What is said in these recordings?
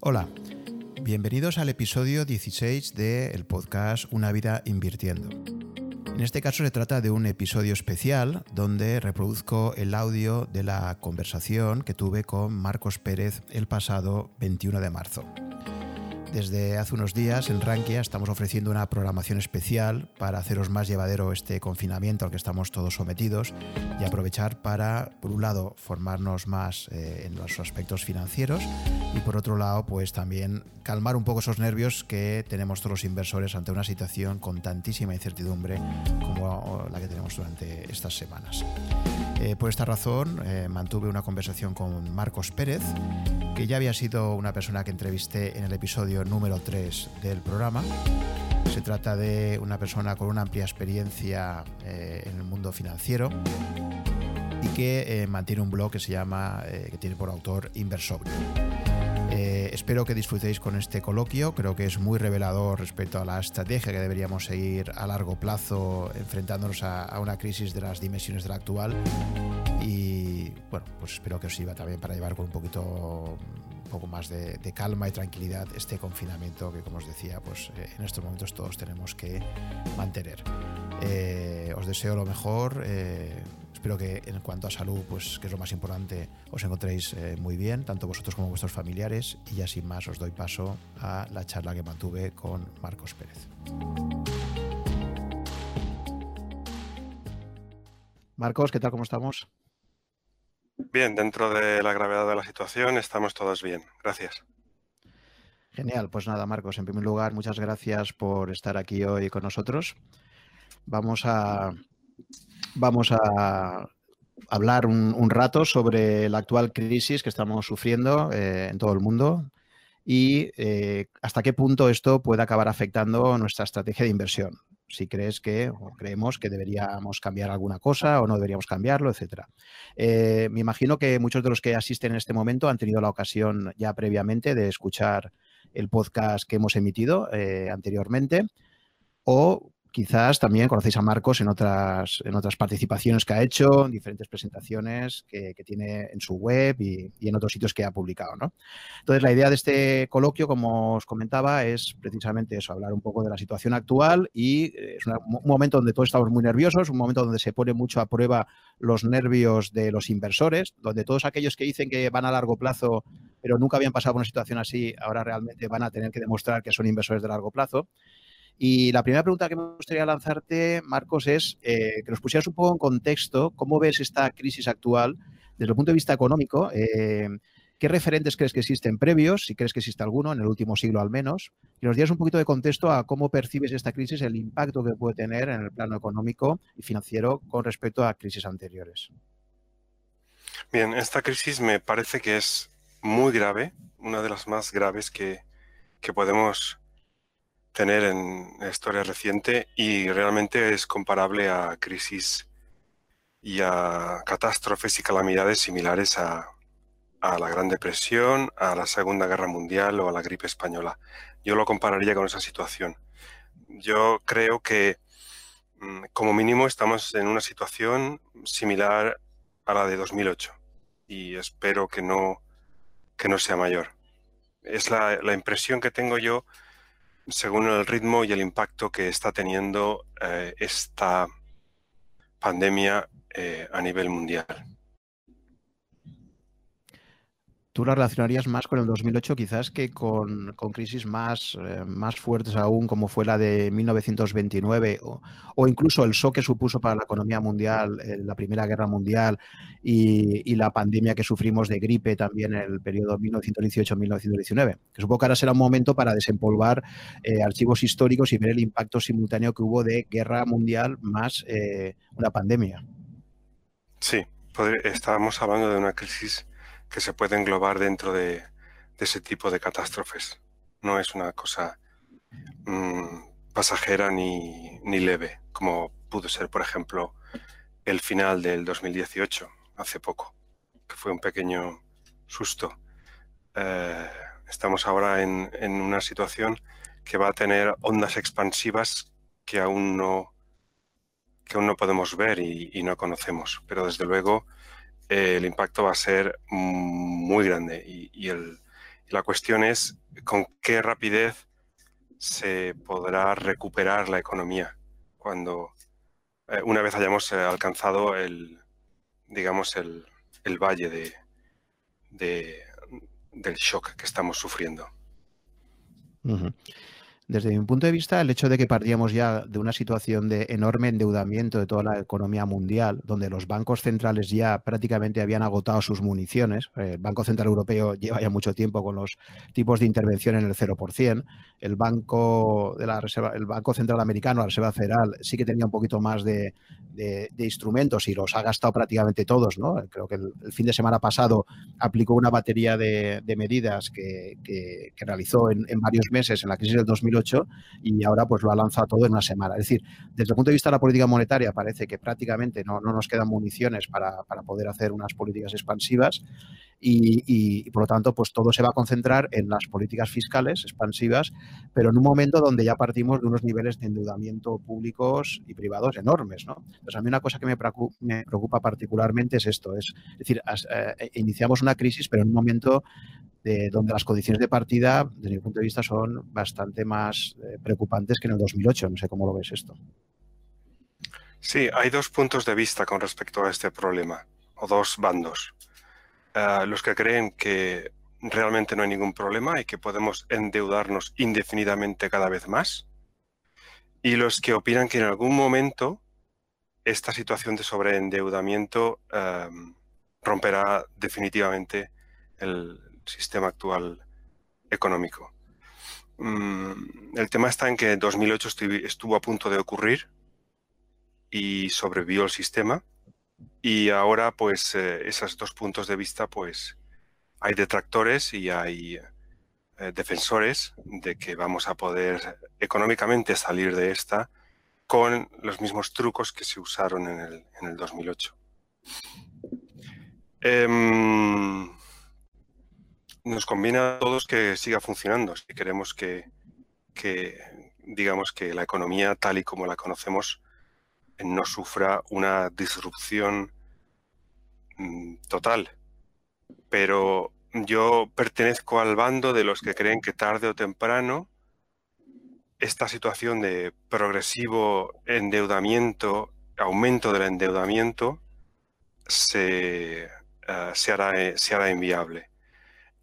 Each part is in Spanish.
Hola, bienvenidos al episodio 16 del podcast Una vida invirtiendo. En este caso se trata de un episodio especial donde reproduzco el audio de la conversación que tuve con Marcos Pérez el pasado 21 de marzo. Desde hace unos días en Rankia estamos ofreciendo una programación especial para haceros más llevadero este confinamiento al que estamos todos sometidos y aprovechar para, por un lado, formarnos más eh, en los aspectos financieros y por otro lado, pues también calmar un poco esos nervios que tenemos todos los inversores ante una situación con tantísima incertidumbre como la que tenemos durante estas semanas. Eh, por esta razón, eh, mantuve una conversación con Marcos Pérez, que ya había sido una persona que entrevisté en el episodio número 3 del programa. Se trata de una persona con una amplia experiencia eh, en el mundo financiero y que mantiene un blog que se llama, que tiene por autor Inversobrio. espero que disfrutéis con este coloquio, creo que es muy revelador respecto a la estrategia que deberíamos seguir a largo plazo enfrentándonos a, a una crisis de las dimensiones de la actual y bueno, pues espero que os sirva también para llevar con un poquito un poco más de, calma y tranquilidad este confinamiento que como os decía, pues eh, en estos momentos todos tenemos que mantener. Eh, os deseo lo mejor. Eh, espero que en cuanto a salud, pues que es lo más importante, os encontréis muy bien, tanto vosotros como vuestros familiares. Y ya sin más os doy paso a la charla que mantuve con Marcos Pérez. Marcos, ¿qué tal? ¿Cómo estamos? Bien, dentro de la gravedad de la situación estamos todos bien. Gracias. Genial, pues nada, Marcos, en primer lugar, muchas gracias por estar aquí hoy con nosotros. Vamos a, vamos a hablar un, rato sobre la actual crisis que estamos sufriendo eh, en todo el mundo y eh, hasta qué punto esto puede acabar afectando nuestra estrategia de inversión si crees que o creemos que deberíamos cambiar alguna cosa o no deberíamos cambiarlo, etcétera. Eh, me imagino que muchos de los que asisten en este momento han tenido la ocasión ya previamente de escuchar el podcast que hemos emitido eh, anteriormente o quizás también conocéis a Marcos en otras, en otras participaciones que ha hecho, en diferentes presentaciones que, tiene en su web y, en otros sitios que ha publicado. ¿no? Entonces, la idea de este coloquio, como os comentaba, es precisamente eso, hablar un poco de la situación actual y eh, es un momento donde todos estamos muy nerviosos, un momento donde se pone mucho a prueba los nervios de los inversores, donde todos aquellos que dicen que van a largo plazo pero nunca habían pasado por una situación así, ahora realmente van a tener que demostrar que son inversores de largo plazo. Y la primera pregunta que me gustaría lanzarte, Marcos, es eh, que nos pusieras un poco en contexto cómo ves esta crisis actual desde el punto de vista económico. Eh, ¿Qué referentes crees que existen previos? Si crees que existe alguno, en el último siglo al menos. Y nos dieras un poquito de contexto a cómo percibes esta crisis, el impacto que puede tener en el plano económico y financiero con respecto a crisis anteriores. Bien, esta crisis me parece que es muy grave, una de las más graves que, que podemos tener en historia reciente y realmente es comparable a crisis y a catástrofes y calamidades similares a, la Gran Depresión, a la Segunda Guerra Mundial o a la gripe española. Yo lo compararía con esa situación. Yo creo que mm, como mínimo estamos en una situación similar a la de 2008 y espero que no, que no sea mayor. Es la impresión que tengo yo según el ritmo y el impacto que está teniendo eh, esta pandemia eh, a nivel mundial. ¿Tú la relacionarías más con el 2008 quizás que con, con crisis más, eh, más fuertes aún como fue la de 1929 o, o, incluso el shock que supuso para la economía mundial eh, la Primera Guerra Mundial y, la pandemia que sufrimos de gripe también en el periodo 1918-1919? Que supongo que ahora será un momento para desempolvar eh, archivos históricos y ver el impacto simultáneo que hubo de guerra mundial más una pandemia. Sí, estábamos hablando de una crisis que se puede englobar dentro de, ese tipo de catástrofes. No es una cosa mmm, pasajera ni, ni, leve, como pudo ser, por ejemplo, el final del 2018, hace poco, que fue un pequeño susto. Eh, estamos ahora en, en, una situación que va a tener ondas expansivas que aún no, que aún no podemos ver y no conocemos, pero desde luego eh, el impacto va a ser muy grande y, el, la cuestión es con qué rapidez se podrá recuperar la economía cuando eh, una vez hayamos eh, alcanzado el, digamos, el, valle de, del shock que estamos sufriendo. Desde mi punto de vista, el hecho de que partíamos ya de una situación de enorme endeudamiento de toda la economía mundial, donde los bancos centrales ya prácticamente habían agotado sus municiones, eh, el Banco Central Europeo lleva ya mucho tiempo con los tipos de intervención en el 0%, el Banco, de la Reserva, el Banco Central Americano, la Reserva Federal, sí que tenía un poquito más de, instrumentos y los ha gastado prácticamente todos. ¿no? Creo que el, fin de semana pasado aplicó una batería de, medidas que, realizó en, en varios meses en la crisis del 2008 y ahora pues lo ha lanzado todo en una semana. Es decir, desde el punto de vista de la política monetaria parece que prácticamente no, nos quedan municiones para, poder hacer unas políticas expansivas y, por lo tanto pues todo se va a concentrar en las políticas fiscales expansivas, pero en un momento donde ya partimos de unos niveles de endeudamiento públicos y privados enormes. ¿no? Entonces a mí una cosa que me preocupa, particularmente es esto, es, decir, eh, iniciamos una crisis pero en un momento donde las condiciones de partida, desde mi punto de vista, son bastante más eh, preocupantes que en el 2008. No sé cómo lo ves esto. Sí, hay dos puntos de vista con respecto a este problema, o dos bandos. Eh, los que creen que realmente no hay ningún problema y que podemos endeudarnos indefinidamente cada vez más, y los que opinan que en algún momento esta situación de sobreendeudamiento eh, romperá definitivamente el, sistema actual económico. Mm, el tema está en que en 2008 estuvo a punto de ocurrir y sobrevivió el sistema y ahora pues eh, esos dos puntos de vista pues hay detractores y hay eh, defensores de que vamos a poder económicamente salir de esta con los mismos trucos que se usaron en el, en el 2008 nos conviene a todos que siga funcionando si queremos que, digamos que la economía tal y como la conocemos no sufra una disrupción mm, total. Pero yo pertenezco al bando de los que creen que tarde o temprano esta situación de progresivo endeudamiento, aumento del endeudamiento, se, eh, hará, se hará inviable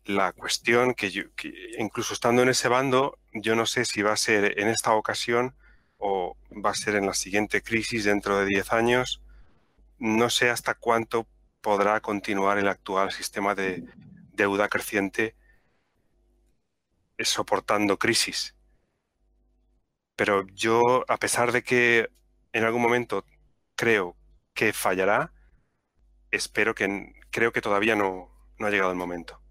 la cuestión que, yo, incluso estando en ese bando, yo no sé si va a ser en esta ocasión o va a ser en la siguiente crisis dentro de 10 años. No sé hasta cuánto podrá continuar el actual sistema de deuda creciente soportando crisis. Pero yo, a pesar de que en algún momento creo que fallará, espero que creo que todavía no, no ha llegado el momento.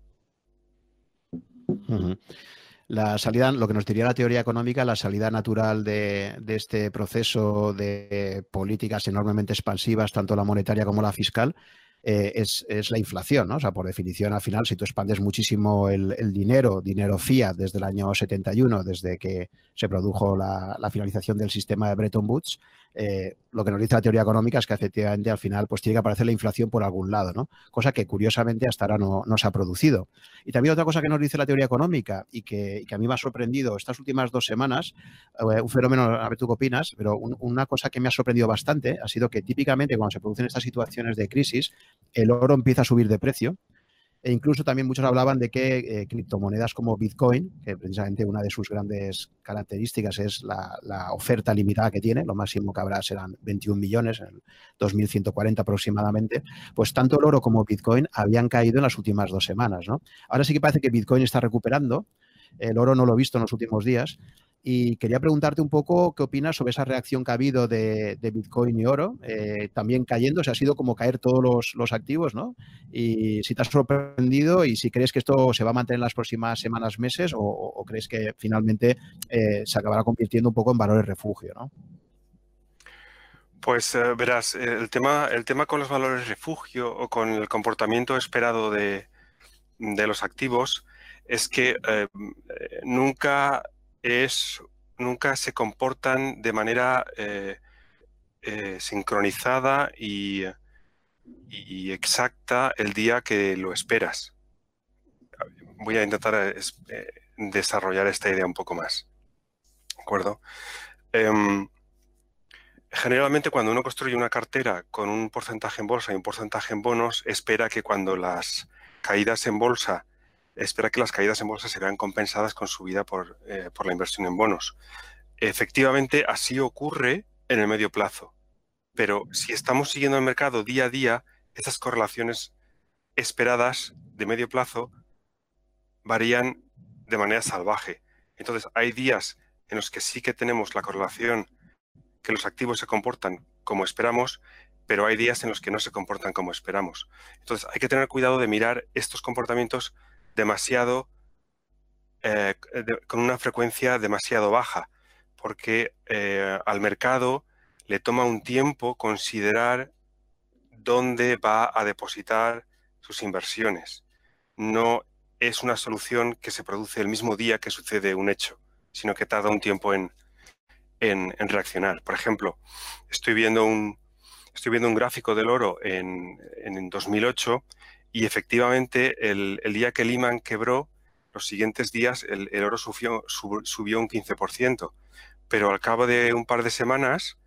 La salida, lo que nos diría la teoría económica, la salida natural de, este proceso de políticas enormemente expansivas, tanto la monetaria como la fiscal, eh, es, la inflación, ¿no? O sea, por definición, al final, si tú expandes muchísimo el, dinero, dinero fiat desde el año 71, desde que se produjo la, la finalización del sistema de Bretton Woods, eh, lo que nos dice la teoría económica es que efectivamente al final pues tiene que aparecer la inflación por algún lado, ¿no? Cosa que curiosamente hasta ahora no, se ha producido. Y también otra cosa que nos dice la teoría económica y que, a mí me ha sorprendido estas últimas dos semanas, eh, un fenómeno, a ver tú qué opinas, pero una cosa que me ha sorprendido bastante ha sido que típicamente cuando se producen estas situaciones de crisis, el oro empieza a subir de precio e incluso también muchos hablaban de que eh, criptomonedas como Bitcoin, que precisamente una de sus grandes características es la, oferta limitada que tiene, lo máximo que habrá serán 21 millones, en 2140 aproximadamente, pues tanto el oro como Bitcoin habían caído en las últimas dos semanas. ¿no? Ahora sí que parece que Bitcoin está recuperando, el oro no lo he visto en los últimos días, y quería preguntarte un poco qué opinas sobre esa reacción que ha habido de, Bitcoin y oro, eh, también cayendo, se ha sido como caer todos los, activos, ¿no? Y si te has sorprendido y si crees que esto se va a mantener en las próximas semanas, meses, o, crees que finalmente eh, se acabará convirtiendo un poco en valores refugio, ¿no? Pues eh, verás, el tema, el tema con los valores refugio o con el comportamiento esperado de, los activos es que nunca es nunca se comportan de manera eh, eh, sincronizada y, exacta el día que lo esperas. voy a intentar desarrollar esta idea un poco más. ¿De acuerdo? Em, generalmente cuando uno construye una cartera con un porcentaje en bolsa y un porcentaje en bonos, espera que cuando las caídas en bolsa, espera que las caídas en bolsa se vean compensadas con subida por, eh, por la inversión en bonos. Efectivamente, así ocurre en el medio plazo. Pero si estamos siguiendo el mercado día a día, esas correlaciones esperadas de medio plazo varían de manera salvaje. Entonces, hay días en los que sí que tenemos la correlación que los activos se comportan como esperamos, pero hay días en los que no se comportan como esperamos. Entonces hay que tener cuidado de mirar estos comportamientos demasiado, eh, con una frecuencia demasiado baja, porque eh, al mercado le toma un tiempo considerar dónde va a depositar sus inversiones. No es una solución que se produce el mismo día que sucede un hecho, sino que tarda un tiempo en, en, reaccionar. Por ejemplo, estoy viendo un, estoy viendo un gráfico del oro en, en 2008 y efectivamente el, día que Lehman quebró, los siguientes días el, oro subió, subió un 15%, pero al cabo de un par de semanas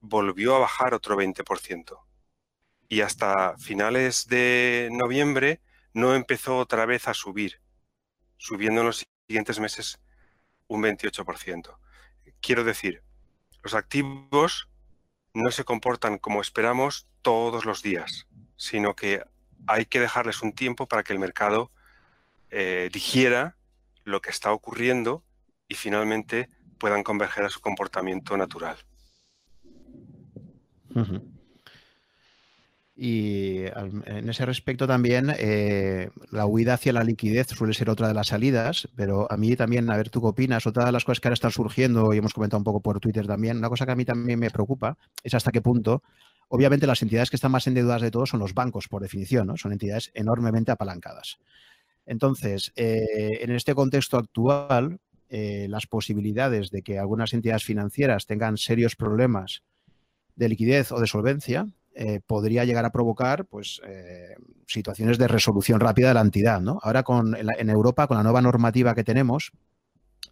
volvió a bajar otro 20%. Y hasta finales de noviembre no empezó otra vez a subir, subiendo en los siguientes meses un 28%. Quiero decir, los activos no se comportan como esperamos todos los días, sino que hay que dejarles un tiempo para que el mercado eh, digiera lo que está ocurriendo y finalmente puedan converger a su comportamiento natural. Y en ese respecto también, eh, la huida hacia la liquidez suele ser otra de las salidas, pero a mí también, a ver, ¿tú qué opinas? Otra de las cosas que ahora están surgiendo, y hemos comentado un poco por Twitter también, una cosa que a mí también me preocupa es hasta qué punto, obviamente las entidades que están más endeudadas de todos son los bancos, por definición, ¿no? Son entidades enormemente apalancadas. Entonces, eh, en este contexto actual, eh, las posibilidades de que algunas entidades financieras tengan serios problemas de liquidez o de solvencia eh, podría llegar a provocar pues, eh, situaciones de resolución rápida de la entidad. ¿no? Ahora con, en, Europa, con la nueva normativa que tenemos,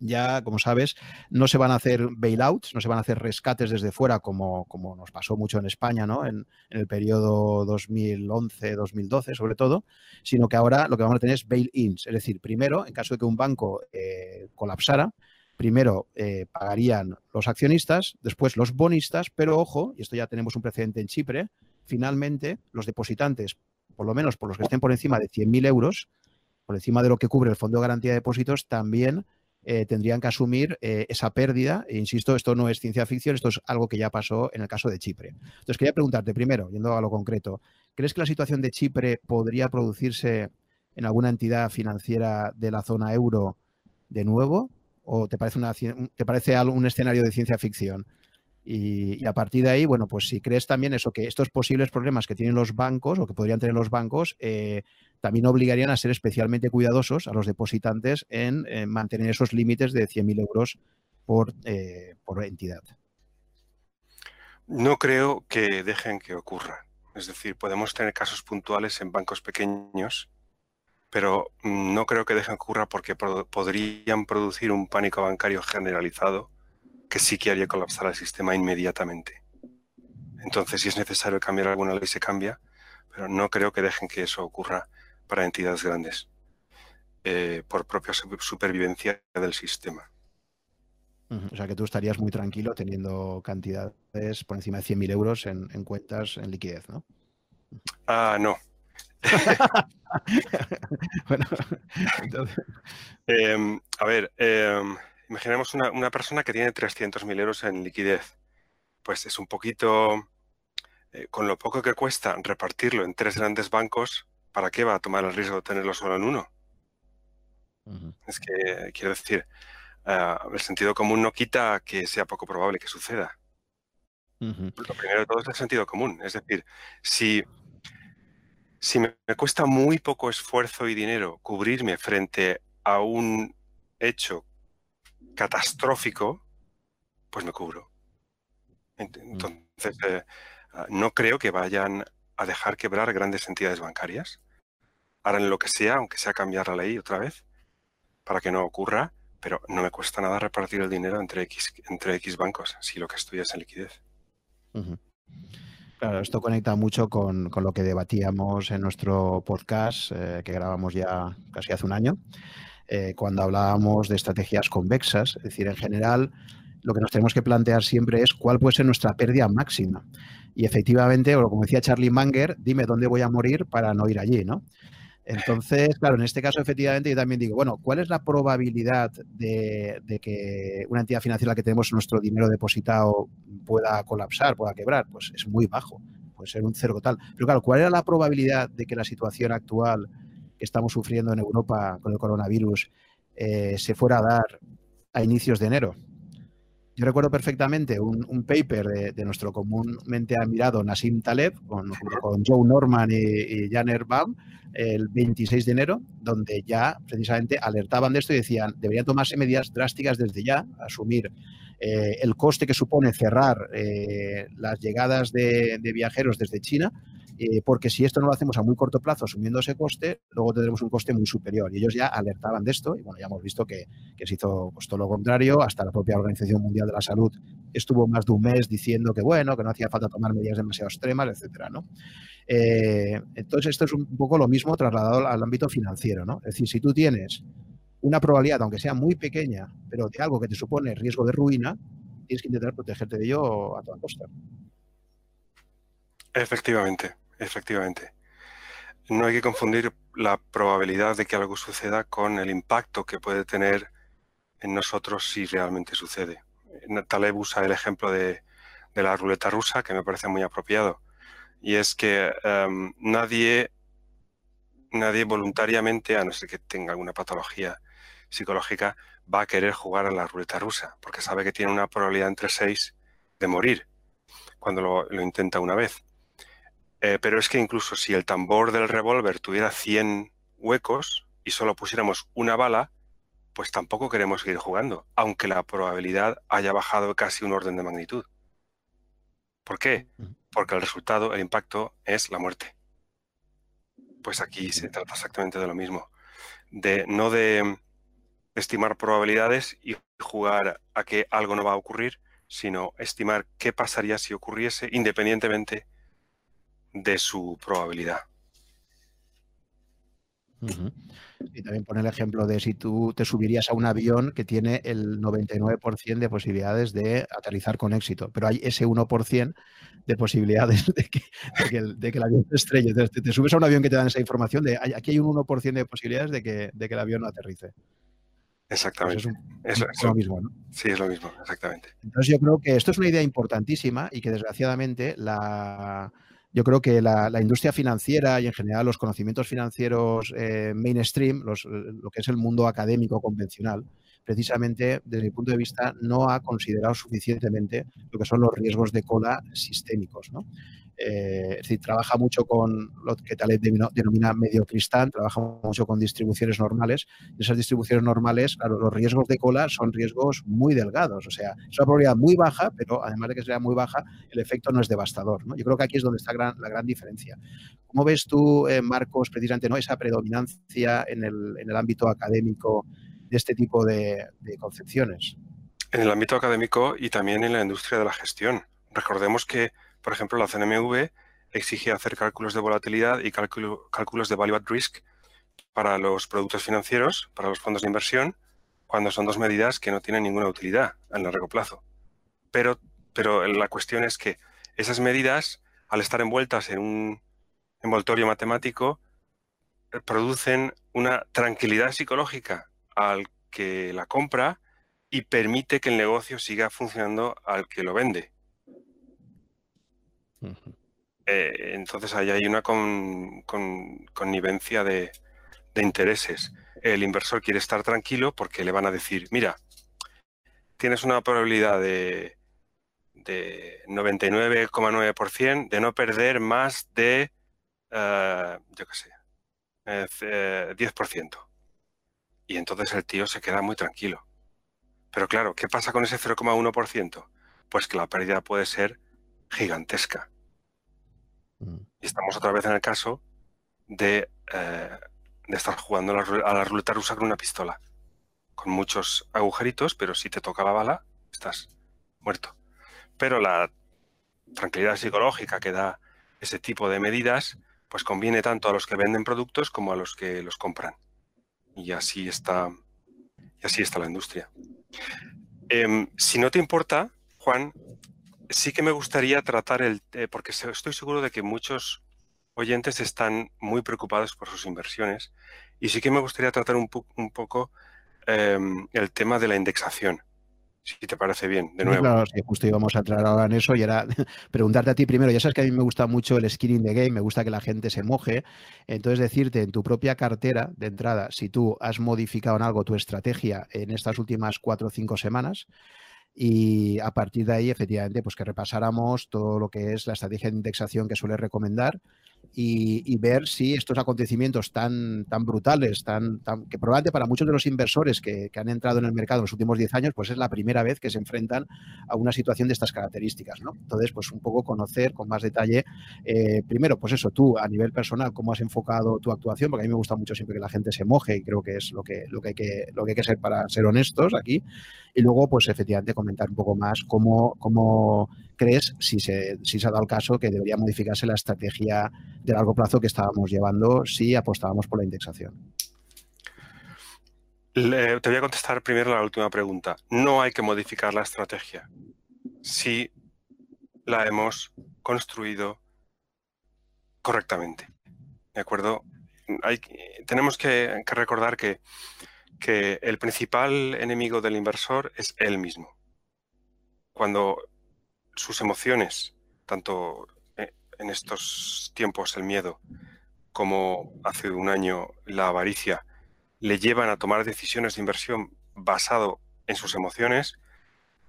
ya, como sabes, no se van a hacer bailouts, no se van a hacer rescates desde fuera como, como nos pasó mucho en España, ¿no? En, el periodo 2011-2012 sobre todo, sino que ahora lo que vamos a tener es bail-ins. Es decir, primero, en caso de que un banco eh, colapsara, primero eh, pagarían los accionistas, después los bonistas, pero ojo, y esto ya tenemos un precedente en Chipre, finalmente los depositantes, por lo menos por los que estén por encima de 100.000 euros, por encima de lo que cubre el Fondo de Garantía de Depósitos, también eh, tendrían que asumir eh, esa pérdida. E insisto, esto no es ciencia ficción, esto es algo que ya pasó en el caso de Chipre. Entonces, quería preguntarte primero, yendo a lo concreto, ¿crees que la situación de Chipre podría producirse en alguna entidad financiera de la zona euro de nuevo? o te parece, una, te parece un escenario de ciencia ficción? Y, a partir de ahí, bueno, pues si crees también eso, que estos posibles problemas que tienen los bancos o que podrían tener los bancos, eh, también obligarían a ser especialmente cuidadosos a los depositantes en, mantener esos límites de 100.000 euros por, eh, por entidad. No creo que dejen que ocurra. Es decir, podemos tener casos puntuales en bancos pequeños pero no creo que dejen ocurra porque podrían producir un pánico bancario generalizado que sí que haría colapsar el sistema inmediatamente. Entonces, si es necesario cambiar alguna ley, se cambia, pero no creo que dejen que eso ocurra para entidades grandes, eh, por propia supervivencia del sistema. O sea que tú estarías muy tranquilo teniendo cantidades por encima de 100.000 euros en, en, cuentas en liquidez, ¿no? Ah, no. bueno, em, a ver, em, imaginemos una, persona que tiene 300.000 euros en liquidez. Pues es un poquito, eh, con lo poco que cuesta repartirlo en tres grandes bancos, ¿para qué va a tomar el riesgo de tenerlo solo en uno? Es que, quiero decir, ah, el sentido común no quita que sea poco probable que suceda. Lo primero de todo es el sentido común. Es decir, si si me, cuesta muy poco esfuerzo y dinero cubrirme frente a un hecho catastrófico, pues me cubro. Mm. Entonces, eh, ah, no creo que vayan a dejar quebrar grandes entidades bancarias. harán lo que sea, aunque sea cambiar la ley otra vez, para que no ocurra, pero no me cuesta nada repartir el dinero entre X, entre X bancos, si lo que estoy es en liquidez. Claro, esto conecta mucho con, lo que debatíamos en nuestro podcast eh, que grabamos ya casi hace un año, eh, cuando hablábamos de estrategias convexas. Es decir, en general, lo que nos tenemos que plantear siempre es cuál puede ser nuestra pérdida máxima. Y efectivamente, o como decía Charlie Manger, dime dónde voy a morir para no ir allí, ¿no? Entonces, claro, en este caso, efectivamente, yo también digo, bueno, ¿cuál es la probabilidad de, que una entidad financiera que tenemos nuestro dinero depositado pueda colapsar, pueda quebrar? Pues es muy bajo, puede ser un cero total. Pero claro, ¿cuál era la probabilidad de que la situación actual que estamos sufriendo en Europa con el coronavirus eh, se fuera a dar a inicios de enero? Yo recuerdo perfectamente un, paper de, nuestro comúnmente admirado Nassim Taleb con, con Joe Norman y, y Janer Baum el 26 de enero, donde ya precisamente alertaban de esto y decían deberían tomarse medidas drásticas desde ya, asumir eh, el coste que supone cerrar eh, las llegadas de, viajeros desde China, eh, porque si esto no lo hacemos a muy corto plazo asumiendo ese coste, luego tendremos un coste muy superior. Y ellos ya alertaban de esto y bueno, ya hemos visto que, se hizo pues, todo lo contrario, hasta la propia Organización Mundial de la Salud estuvo más de un mes diciendo que bueno, que no hacía falta tomar medidas demasiado extremas, etcétera, ¿no? entonces esto es un poco lo mismo trasladado al ámbito financiero, ¿no? Es decir, si tú tienes una probabilidad, aunque sea muy pequeña, pero de algo que te supone riesgo de ruina, tienes que intentar protegerte de ello a toda costa. Efectivamente, efectivamente. No hay que confundir la probabilidad de que algo suceda con el impacto que puede tener en nosotros si realmente sucede. Taleb usa el ejemplo de, la ruleta rusa, que me parece muy apropiado, y es que em, nadie, nadie voluntariamente, a no ser que tenga alguna patología, psicológica va a querer jugar a la ruleta rusa, porque sabe que tiene una probabilidad entre 6 de morir cuando lo, intenta una vez. Eh, pero es que incluso si el tambor del revólver tuviera 100 huecos y solo pusiéramos una bala, pues tampoco queremos seguir jugando, aunque la probabilidad haya bajado casi un orden de magnitud. ¿Por qué? Porque el resultado, el impacto, es la muerte. Pues aquí se trata exactamente de lo mismo. De, no de estimar probabilidades y jugar a que algo no va a ocurrir, sino estimar qué pasaría si ocurriese independientemente de su probabilidad. Y también pone el ejemplo de si tú te subirías a un avión que tiene el 99% de posibilidades de aterrizar con éxito, pero hay ese 1% de posibilidades de que, el, avión se estrelle. Entonces, te, subes a un avión que te dan esa información de aquí hay un 1% de posibilidades de que, de que el avión no aterrice. Exactamente. Pues es, lo mismo, ¿no? Sí, es lo mismo, exactamente. Entonces yo creo que esto es una idea importantísima y que desgraciadamente la, yo creo que la, industria financiera y en general los conocimientos financieros eh, mainstream, lo que es el mundo académico convencional, precisamente desde mi punto de vista no ha considerado suficientemente lo que son los riesgos de cola sistémicos. ¿no? Eh, es decir, trabaja mucho con lo que Taleb denomina medio cristal, trabaja mucho con distribuciones normales. Esas distribuciones normales, claro, los riesgos de cola son riesgos muy delgados. O sea, es una probabilidad muy baja, pero además de que sea muy baja, el efecto no es devastador. Yo creo que aquí es donde está la gran diferencia. ¿Cómo ves tú, eh, Marcos, precisamente ¿no? esa predominancia en el, ámbito académico de este tipo de concepciones? En el ámbito académico y también en la industria de la gestión. Recordemos que por ejemplo, la CNMV exige hacer cálculos de volatilidad y cálculos de value at risk para los productos financieros, para los fondos de inversión, cuando son dos medidas que no tienen ninguna utilidad en largo plazo. Pero, pero la cuestión es que esas medidas, al estar envueltas en un envoltorio matemático, eh, producen una tranquilidad psicológica al que la compra y permite que el negocio siga funcionando al que lo vende. Eh, entonces ahí hay una connivencia de, intereses. El inversor quiere estar tranquilo porque le van a decir, mira, tienes una probabilidad de, de 99,9% de no perder más de, uh, yo qué sé, 10%. Eh, y entonces el tío se queda muy tranquilo. Pero claro, ¿qué pasa con ese 0,1%? Pues que la pérdida puede ser gigantesca. Mm. Y estamos otra vez en el caso de eh, de estar jugando a la, ruleta rusa con una pistola, con muchos agujeritos, pero si te toca la bala, estás muerto. Pero la tranquilidad psicológica que da ese tipo de medidas, pues conviene tanto a los que venden productos como a los que los compran. Y así está, y así está la industria. Em, si no te importa, Juan, sí que me gustaría tratar el, eh, porque estoy seguro de que muchos oyentes están muy preocupados por sus inversiones y sí que me gustaría tratar un, poco em, el tema de la indexación. Si te parece bien, de nuevo. Claro, sí, justo íbamos a entrar ahora en eso y era preguntarte a ti primero. Ya sabes que a mí me gusta mucho el skin in the game, me gusta que la gente se moje. Entonces, decirte en tu propia cartera de entrada, si tú has modificado en algo tu estrategia en estas últimas cuatro o cinco semanas, y a partir de ahí, efectivamente, pues que repasáramos todo lo que es la estrategia de indexación que suele recomendar y, ver si estos acontecimientos tan, tan brutales, tan, que probablemente para muchos de los inversores que, han entrado en el mercado en los últimos 10 años, pues es la primera vez que se enfrentan a una situación de estas características. ¿no? Entonces, pues un poco conocer con más detalle, eh, primero, pues eso, tú a nivel personal, cómo has enfocado tu actuación, porque a mí me gusta mucho siempre que la gente se moje y creo que es lo que, lo que, hay, que, lo que hay que ser para ser honestos aquí. Y luego, pues efectivamente, comentar un poco más cómo, cómo crees, si se, si se ha dado el caso, que debería modificarse la estrategia de largo plazo que estábamos llevando si apostábamos por la indexación? te voy a contestar primero la última pregunta. No hay que modificar la estrategia si la hemos construido correctamente. ¿De acuerdo? Hay, tenemos que, recordar que, que el principal enemigo del inversor es él mismo. Cuando sus emociones, tanto en estos tiempos el miedo, como hace un año la avaricia, le llevan a tomar decisiones de inversión basado en sus emociones,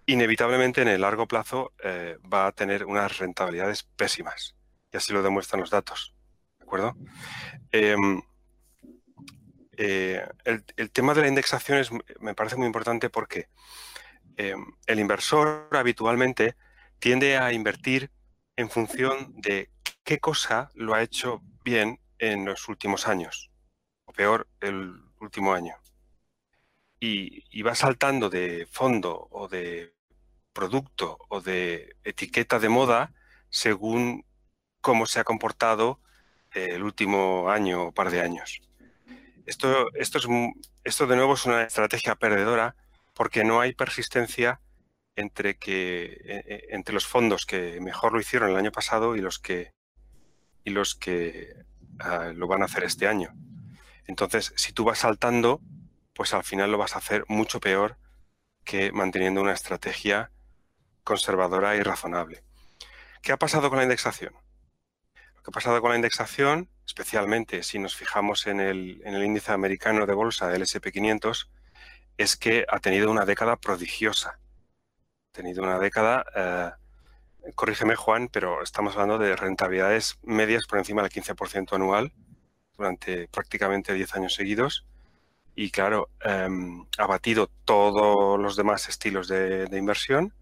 inevitablemente en el largo plazo eh, va a tener unas rentabilidades pésimas. Y así lo demuestran los datos. ¿De acuerdo? Em, eh, el, tema de la indexación me parece muy importante porque em, el inversor habitualmente tiende a invertir en función de qué cosa lo ha hecho bien en los últimos años, o peor, el último año. Y, va saltando de fondo o de producto o de etiqueta de moda según cómo se ha comportado el último año o par de años. Esto, esto, es, esto de nuevo es una estrategia perdedora porque no hay persistencia entre, que, e, e, entre los fondos que mejor lo hicieron el año pasado y los que, y los que ah, lo van a hacer este año. Entonces, si tú vas saltando, pues al final lo vas a hacer mucho peor que manteniendo una estrategia conservadora y razonable. ¿Qué ha pasado con la indexación? Lo que ha pasado con la indexación, especialmente si nos fijamos en el, en el índice americano de bolsa del SP500, es que ha tenido una década prodigiosa tenido una década. Eh, corrígeme, Juan, pero estamos hablando de rentabilidades medias por encima del 15% anual durante prácticamente 10 años seguidos. Y claro, em, ha batido todos los demás estilos de, de inversión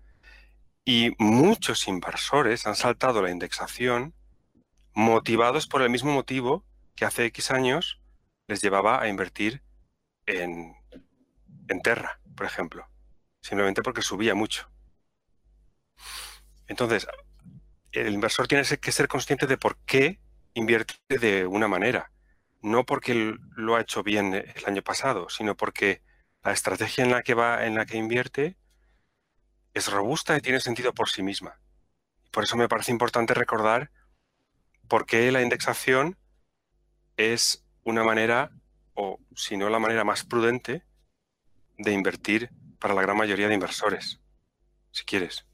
y muchos inversores han saltado la indexación motivados por el mismo motivo que hace X años les llevaba a invertir en, en Terra, por ejemplo, simplemente porque subía mucho. Entonces, el inversor tiene que ser consciente de por qué invierte de una manera. No porque lo ha hecho bien el año pasado, sino porque la estrategia en la que va, en la que invierte, es robusta y tiene sentido por sí misma. Por eso me parece importante recordar por qué la indexación es una manera, o si no la manera más prudente, de invertir para la gran mayoría de inversores, si quieres.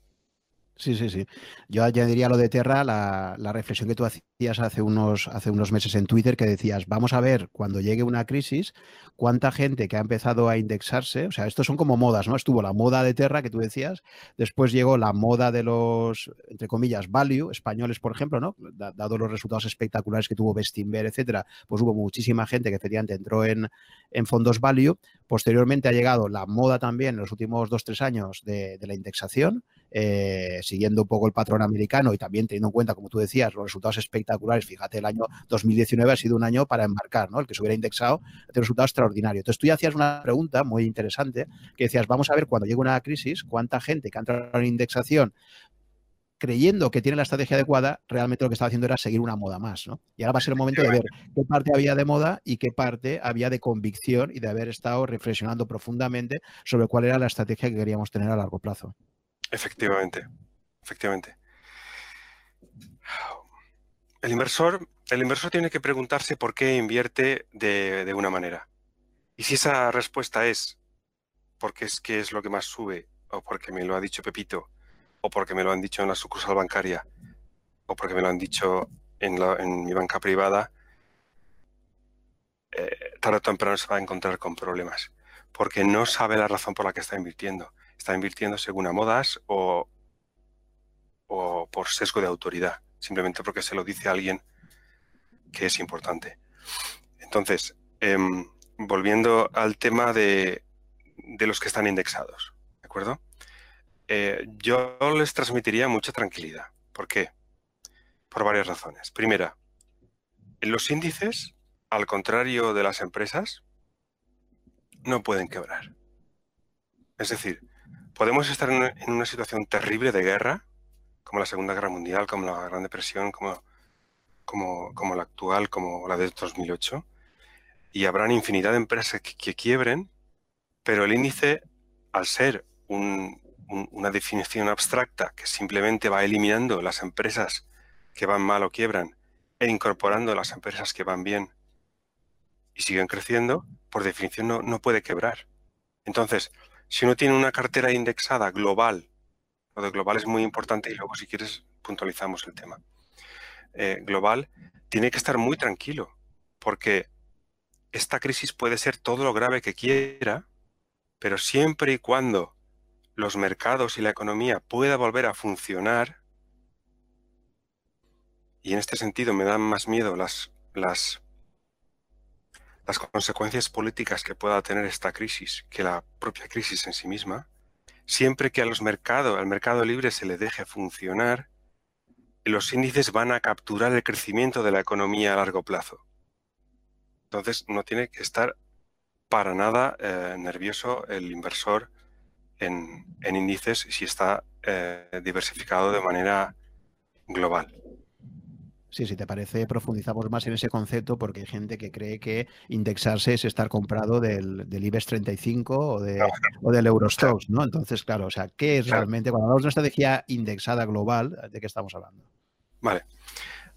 Sí, sí, sí. Yo añadiría lo de Terra, la, reflexión que tú hacías hace unos, hace unos meses en Twitter, que decías, vamos a ver cuando llegue una crisis, cuánta gente que ha empezado a indexarse, o sea, estos son como modas, ¿no? Estuvo la moda de Terra, que tú decías, después llegó la moda de los, entre comillas, value, españoles, por ejemplo, ¿no? Dado los resultados espectaculares que tuvo Bestinver, etcétera, pues hubo muchísima gente que efectivamente entró en, en fondos value. Posteriormente ha llegado la moda también en los últimos dos, tres años de, de la indexación eh, siguiendo un poco el patrón americano y también teniendo en cuenta, como tú decías, los resultados espectaculares. Fíjate, el año 2019 ha sido un año para embarcar, ¿no? El que se hubiera indexado ha tenido resultado extraordinario. Entonces tú ya hacías una pregunta muy interesante que decías, vamos a ver cuando llegue una crisis, cuánta gente que ha entrado en indexación creyendo que tiene la estrategia adecuada, realmente lo que estaba haciendo era seguir una moda más, ¿no? Y ahora va a ser el momento de ver qué parte había de moda y qué parte había de convicción y de haber estado reflexionando profundamente sobre cuál era la estrategia que queríamos tener a largo plazo. Efectivamente, efectivamente. El inversor, el inversor tiene que preguntarse por qué invierte de, de una manera. Y si esa respuesta es porque es que es lo que más sube o porque me lo ha dicho Pepito o porque me lo han dicho en la sucursal bancaria, o porque me lo han dicho en, mi banca privada, eh, tarde o temprano se va a encontrar con problemas, porque no sabe la razón por la que está invirtiendo. Está invirtiendo según a modas o, o por sesgo de autoridad, simplemente porque se lo dice alguien que es importante. Entonces, em, volviendo al tema de, de los que están indexados, ¿de acuerdo? Eh, yo les transmitiría mucha tranquilidad. ¿Por qué? Por varias razones. Primera, los índices, al contrario de las empresas, no pueden quebrar. Es decir, podemos estar en una, situación terrible de guerra, como la Segunda Guerra Mundial, como la Gran Depresión, como, como, como la actual, como la de 2008, y habrán infinidad de empresas que quiebren, pero el índice, al ser un, una definición abstracta que simplemente va eliminando las empresas que van mal o quiebran e incorporando las empresas que van bien y siguen creciendo, por definición no, puede quebrar. Entonces, si uno tiene una cartera indexada global, lo de global es muy importante y luego si quieres puntualizamos el tema. Eh, global, tiene que estar muy tranquilo porque esta crisis puede ser todo lo grave que quiera, pero siempre y cuando los mercados y la economía pueda volver a funcionar, y en este sentido me dan más miedo las, las, las consecuencias políticas que pueda tener esta crisis que la propia crisis en sí misma, siempre que a los mercados, al mercado libre se le deje funcionar, los índices van a capturar el crecimiento de la economía a largo plazo. Entonces no tiene que estar para nada eh, nervioso el inversor en, índices si está eh, diversificado de manera global. Sí, si te parece, profundizamos más en ese concepto porque hay gente que cree que indexarse es estar comprado del, IBEX 35 o, de, o del Eurostox, ¿no? Entonces, claro, o sea, ¿qué es realmente, cuando hablamos de una estrategia indexada global, ¿de qué estamos hablando? Vale.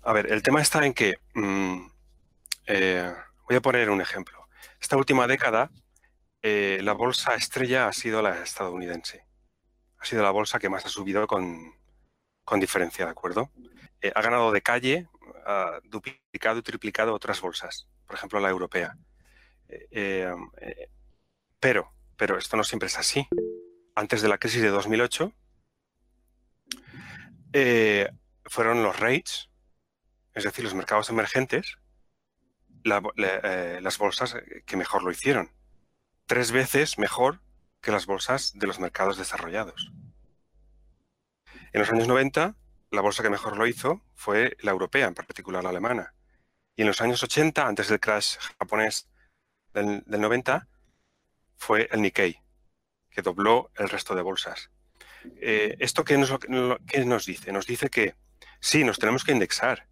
A ver, el tema está en que, mm, eh, voy a poner un ejemplo. Esta última década eh, la bolsa estrella ha sido la estadounidense. Ha sido la bolsa que más ha subido con, diferencia, ¿de acuerdo? Eh, ha ganado de calle, ha duplicado y triplicado otras bolsas, por ejemplo la europea. Eh, pero, pero esto no siempre es así. Antes de la crisis de 2008, fueron los rates, es decir, los mercados emergentes, las bolsas que mejor lo hicieron tres veces mejor que las bolsas de los mercados desarrollados. En los años 90, la bolsa que mejor lo hizo fue la europea, en particular la alemana. Y en los años 80, antes del crash japonés del, 90, fue el Nikkei, que dobló el resto de bolsas. Eh, ¿Esto qué nos, qué nos dice? Nos dice que sí, nos tenemos que indexar,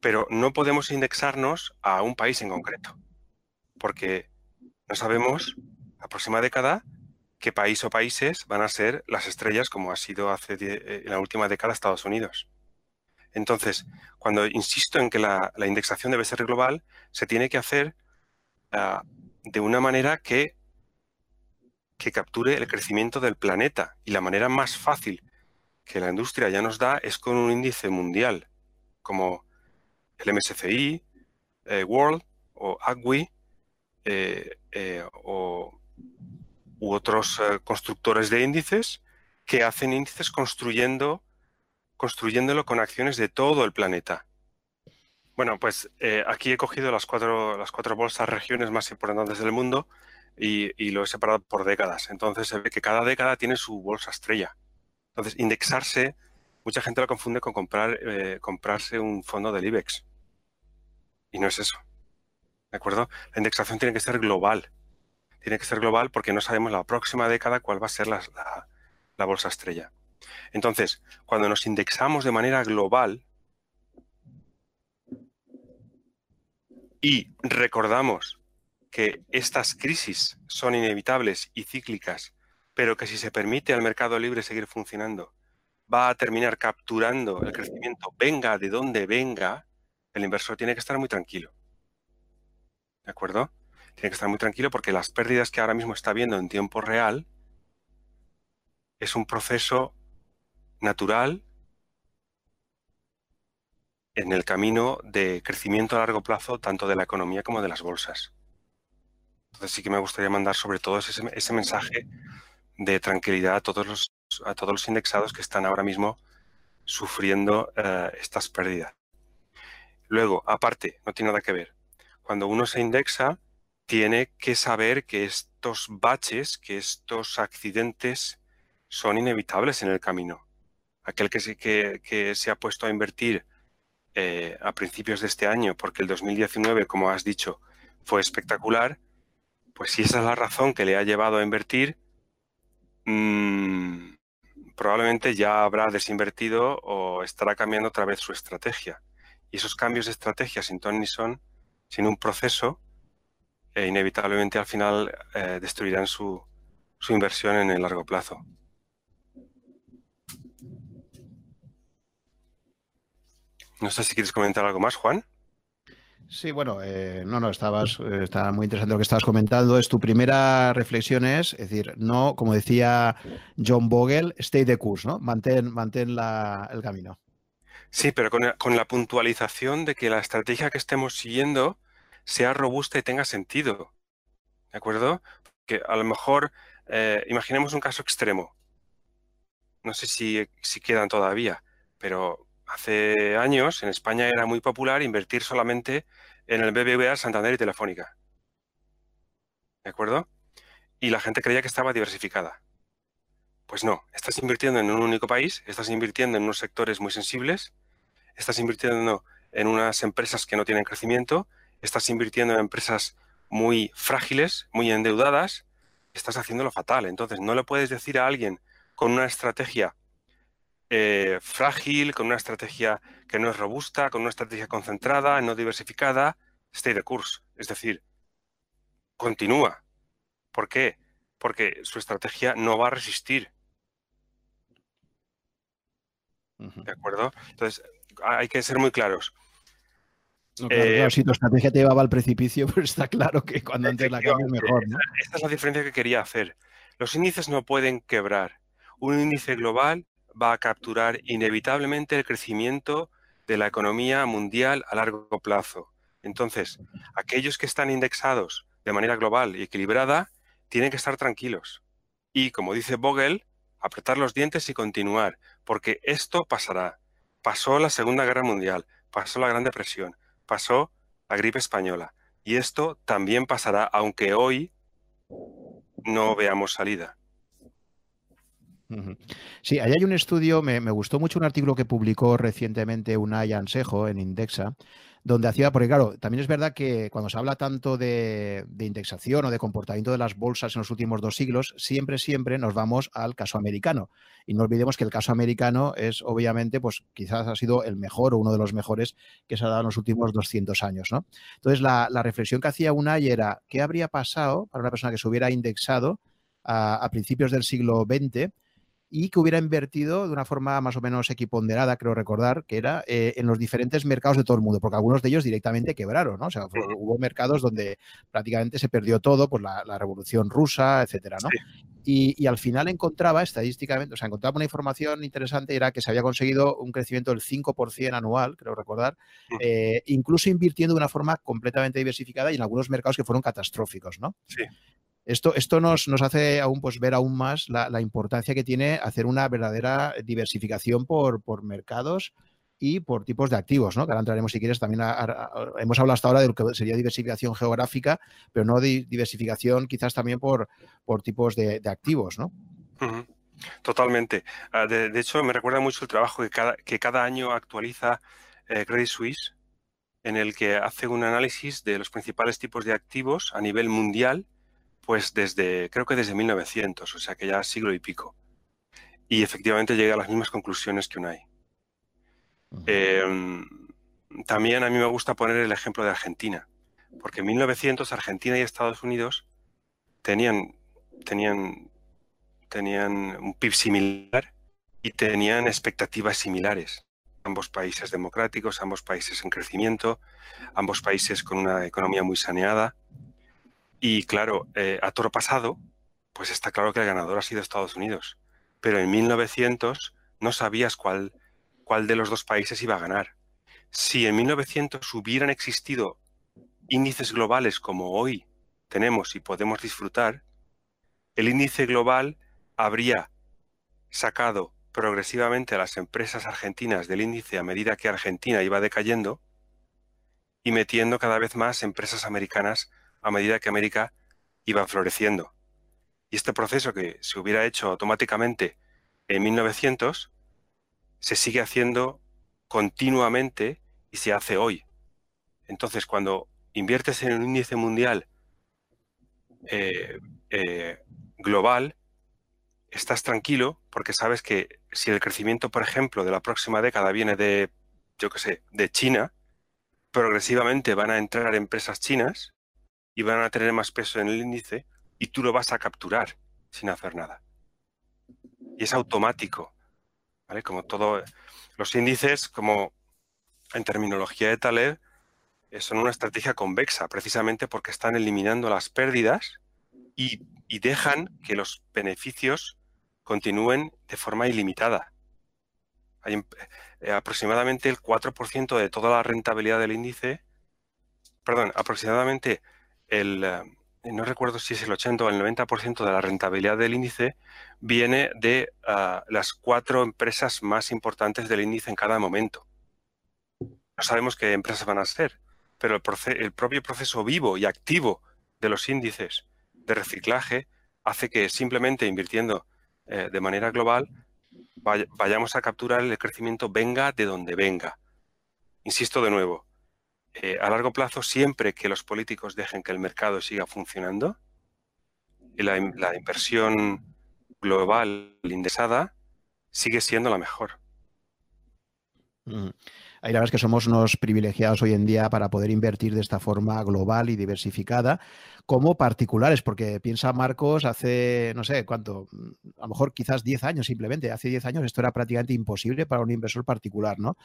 pero no podemos indexarnos a un país en concreto, porque no sabemos la próxima década qué país o países van a ser las estrellas como ha sido hace eh, en la última década Estados Unidos. Entonces, cuando insisto en que la, indexación debe ser global, se tiene que hacer ah, de una manera que, que capture el crecimiento del planeta. Y la manera más fácil que la industria ya nos da es con un índice mundial, como el MSCI, eh, World o AGWI, eh, o, u otros eh, constructores de índices que hacen índices construyendo, construyéndolo con acciones de todo el planeta. Bueno, pues aquí he cogido las cuatro, las cuatro bolsas regiones más importantes del mundo y, lo he separado por décadas. Entonces se ve que cada década tiene su bolsa estrella. Entonces, indexarse, mucha gente lo confunde con comprar, eh, comprarse un fondo del IBEX. Y no es eso. ¿De acuerdo? La indexación tiene que ser global. Tiene que ser global porque no sabemos la próxima década cuál va a ser la, la bolsa estrella. Entonces, cuando nos indexamos de manera global y recordamos que estas crisis son inevitables y cíclicas, pero que si se permite al mercado libre seguir funcionando, va a terminar capturando el crecimiento, venga de donde venga, el inversor tiene que estar muy tranquilo. ¿De acuerdo? Tiene que estar muy tranquilo porque las pérdidas que ahora mismo está viendo en tiempo real es un proceso natural en el camino de crecimiento a largo plazo tanto de la economía como de las bolsas. Entonces sí que me gustaría mandar sobre todo ese, mensaje de tranquilidad a todos, los, indexados que están ahora mismo sufriendo eh, estas pérdidas. Luego, aparte, no tiene nada que ver. Cuando uno se indexa, tiene que saber que estos baches, que estos accidentes son inevitables en el camino. Aquel que se, que, se ha puesto a invertir eh, a principios de este año, porque el 2019, como has dicho, fue espectacular, pues si esa es la razón que le ha llevado a invertir, mm, probablemente ya habrá desinvertido o estará cambiando otra vez su estrategia. Y esos cambios de estrategia sin ton son, sin un proceso, eh, inevitablemente al final eh, destruirán su, su inversión en el largo plazo. No sé si quieres comentar algo más, Juan. Sí, bueno, eh, no, no, estabas, eh, está muy interesante lo que estabas comentando. Es tu primera reflexión es, es decir, no, como decía John Bogle, stay the course, ¿no? Mantén, mantén el camino. Sí, pero con, la puntualización de que la estrategia que estemos siguiendo sea robusta y tenga sentido. ¿De acuerdo? Que a lo mejor, eh, imaginemos un caso extremo. No sé si, si quedan todavía, pero hace años en España era muy popular invertir solamente en el BBVA, Santander y Telefónica. ¿De acuerdo? Y la gente creía que estaba diversificada. Pues no, estás invirtiendo en un único país, estás invirtiendo en unos sectores muy sensibles, estás invirtiendo en unas empresas que no tienen crecimiento, estás invirtiendo en empresas muy frágiles, muy endeudadas, estás haciéndolo fatal. Entonces, no le puedes decir a alguien con una estrategia eh, frágil, con una estrategia que no es robusta, con una estrategia concentrada, no diversificada, stay the course. Es decir, continúa. ¿Por qué? Porque su estrategia no va a resistir. ¿De acuerdo? Entonces, hay que ser muy claros. Eh, si tu estrategia te llevaba al precipicio, pues está claro que cuando antes la cambio mejor. Esta es la diferencia que quería hacer. Los índices no pueden quebrar. Un índice global va a capturar inevitablemente el crecimiento de la economía mundial a largo plazo. Entonces, aquellos que están indexados de manera global y equilibrada tienen que estar tranquilos. Y, como dice Vogel, apretar los dientes y continuar, porque esto pasará. Pasó la Segunda Guerra Mundial, pasó la Gran Depresión, pasó la gripe española. Y esto también pasará, aunque hoy no veamos salida. Sí, ahí hay un estudio, me, gustó mucho un artículo que publicó recientemente Unai Ansejo en Indexa, donde hacía, porque claro, también es verdad que cuando se habla tanto de, indexación o de comportamiento de las bolsas en los últimos dos siglos, siempre, siempre nos vamos al caso americano. Y no olvidemos que el caso americano es, obviamente, pues quizás ha sido el mejor o uno de los mejores que se ha dado en los últimos 200 años, ¿no? Entonces, la, reflexión que hacía Unai era, ¿qué habría pasado para una persona que se hubiera indexado a principios del siglo XX? Y que hubiera invertido de una forma más o menos equiponderada, creo recordar, que era eh, en los diferentes mercados de todo el mundo, porque algunos de ellos directamente quebraron, ¿no? O sea, hubo mercados donde prácticamente se perdió todo, pues la, revolución rusa, etcétera, ¿no? Y, al final encontraba estadísticamente, o sea, encontraba una información interesante, era que se había conseguido un crecimiento del 5% anual, creo recordar, eh, incluso invirtiendo de una forma completamente diversificada y en algunos mercados que fueron catastróficos, ¿no? Sí. Esto, esto nos, nos, hace aún pues, ver aún más la, importancia que tiene hacer una verdadera diversificación por, por mercados y por tipos de activos, ¿no? Que ahora entraremos, si quieres, también hemos hablado hasta ahora de lo que sería diversificación geográfica, pero no diversificación quizás también por, por tipos de, activos, ¿no? Totalmente. Ah, de, hecho, me recuerda mucho el trabajo que cada, que cada año actualiza eh, Credit Suisse, en el que hace un análisis de los principales tipos de activos a nivel mundial, pues desde, creo que desde 1900, o sea que ya siglo y pico. Y efectivamente llega a las mismas conclusiones que UNAI. Em, también a mí me gusta poner el ejemplo de Argentina, porque en 1900 Argentina y Estados Unidos tenían, tenían, tenían un PIB similar y tenían expectativas similares. Ambos países democráticos, ambos países en crecimiento, ambos países con una economía muy saneada. Y claro, eh, a toro pasado, pues está claro que el ganador ha sido Estados Unidos. Pero en 1900 no sabías cuál, cuál de los dos países iba a ganar. Si en 1900 hubieran existido índices globales como hoy tenemos y podemos disfrutar, el índice global habría sacado progresivamente a las empresas argentinas del índice a medida que Argentina iba decayendo y metiendo cada vez más empresas americanas a medida que América iba floreciendo. Y este proceso que se hubiera hecho automáticamente en 1900 se sigue haciendo continuamente y se hace hoy. Entonces, cuando inviertes en un índice mundial eh, eh, global, estás tranquilo porque sabes que si el crecimiento, por ejemplo, de la próxima década viene de, yo qué sé, de China, progresivamente van a entrar empresas chinas y van a tener más peso en el índice y tú lo vas a capturar sin hacer nada. Y es automático, ¿vale? Como todo, los índices, como en terminología de Taleb, eh, son una estrategia convexa, precisamente porque están eliminando las pérdidas y, dejan que los beneficios continúen de forma ilimitada. Hay eh, aproximadamente el 4% de toda la rentabilidad del índice, perdón, aproximadamente el, eh, no recuerdo si es el 80 o el 90% de la rentabilidad del índice viene de ah, las cuatro empresas más importantes del índice en cada momento. No sabemos qué empresas van a ser, pero el, propio proceso vivo y activo de los índices de reciclaje hace que simplemente invirtiendo eh, de manera global vayamos a capturar el crecimiento venga de donde venga. Insisto de nuevo, eh, a largo plazo, siempre que los políticos dejen que el mercado siga funcionando, la inversión global indexada sigue siendo la mejor. Mm. Ahí la verdad es que somos unos privilegiados hoy en día para poder invertir de esta forma global y diversificada como particulares, porque piensa Marcos hace, no sé cuánto, a lo mejor quizás 10 años simplemente, hace 10 años esto era prácticamente imposible para un inversor particular, ¿no?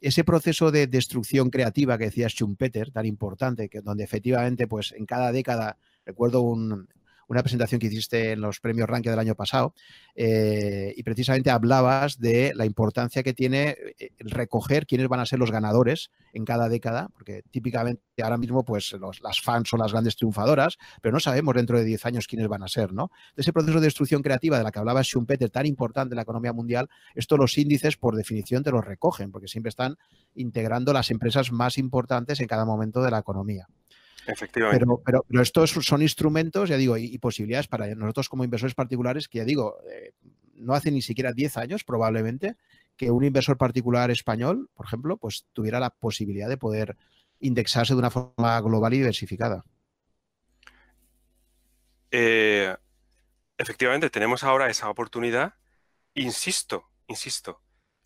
Ese proceso de destrucción creativa que decía Schumpeter, tan importante, que donde efectivamente, pues en cada década, recuerdo un, una presentación que hiciste en los premios Rankia del año pasado eh, y precisamente hablabas de la importancia que tiene eh, el recoger quiénes van a ser los ganadores en cada década, porque típicamente ahora mismo pues las fans son las grandes triunfadoras, pero no sabemos dentro de 10 años quiénes van a ser, ¿no? ese proceso de destrucción creativa de la que hablaba Schumpeter, tan importante en la economía mundial, esto los índices por definición te los recogen, porque siempre están integrando las empresas más importantes en cada momento de la economía. Efectivamente. Pero, pero, pero, estos son instrumentos, ya digo, y, posibilidades para nosotros como inversores particulares, que ya digo, eh, no hace ni siquiera 10 años probablemente que un inversor particular español, por ejemplo, pues tuviera la posibilidad de poder indexarse de una forma global y diversificada. Eh, efectivamente, tenemos ahora esa oportunidad. Insisto, insisto,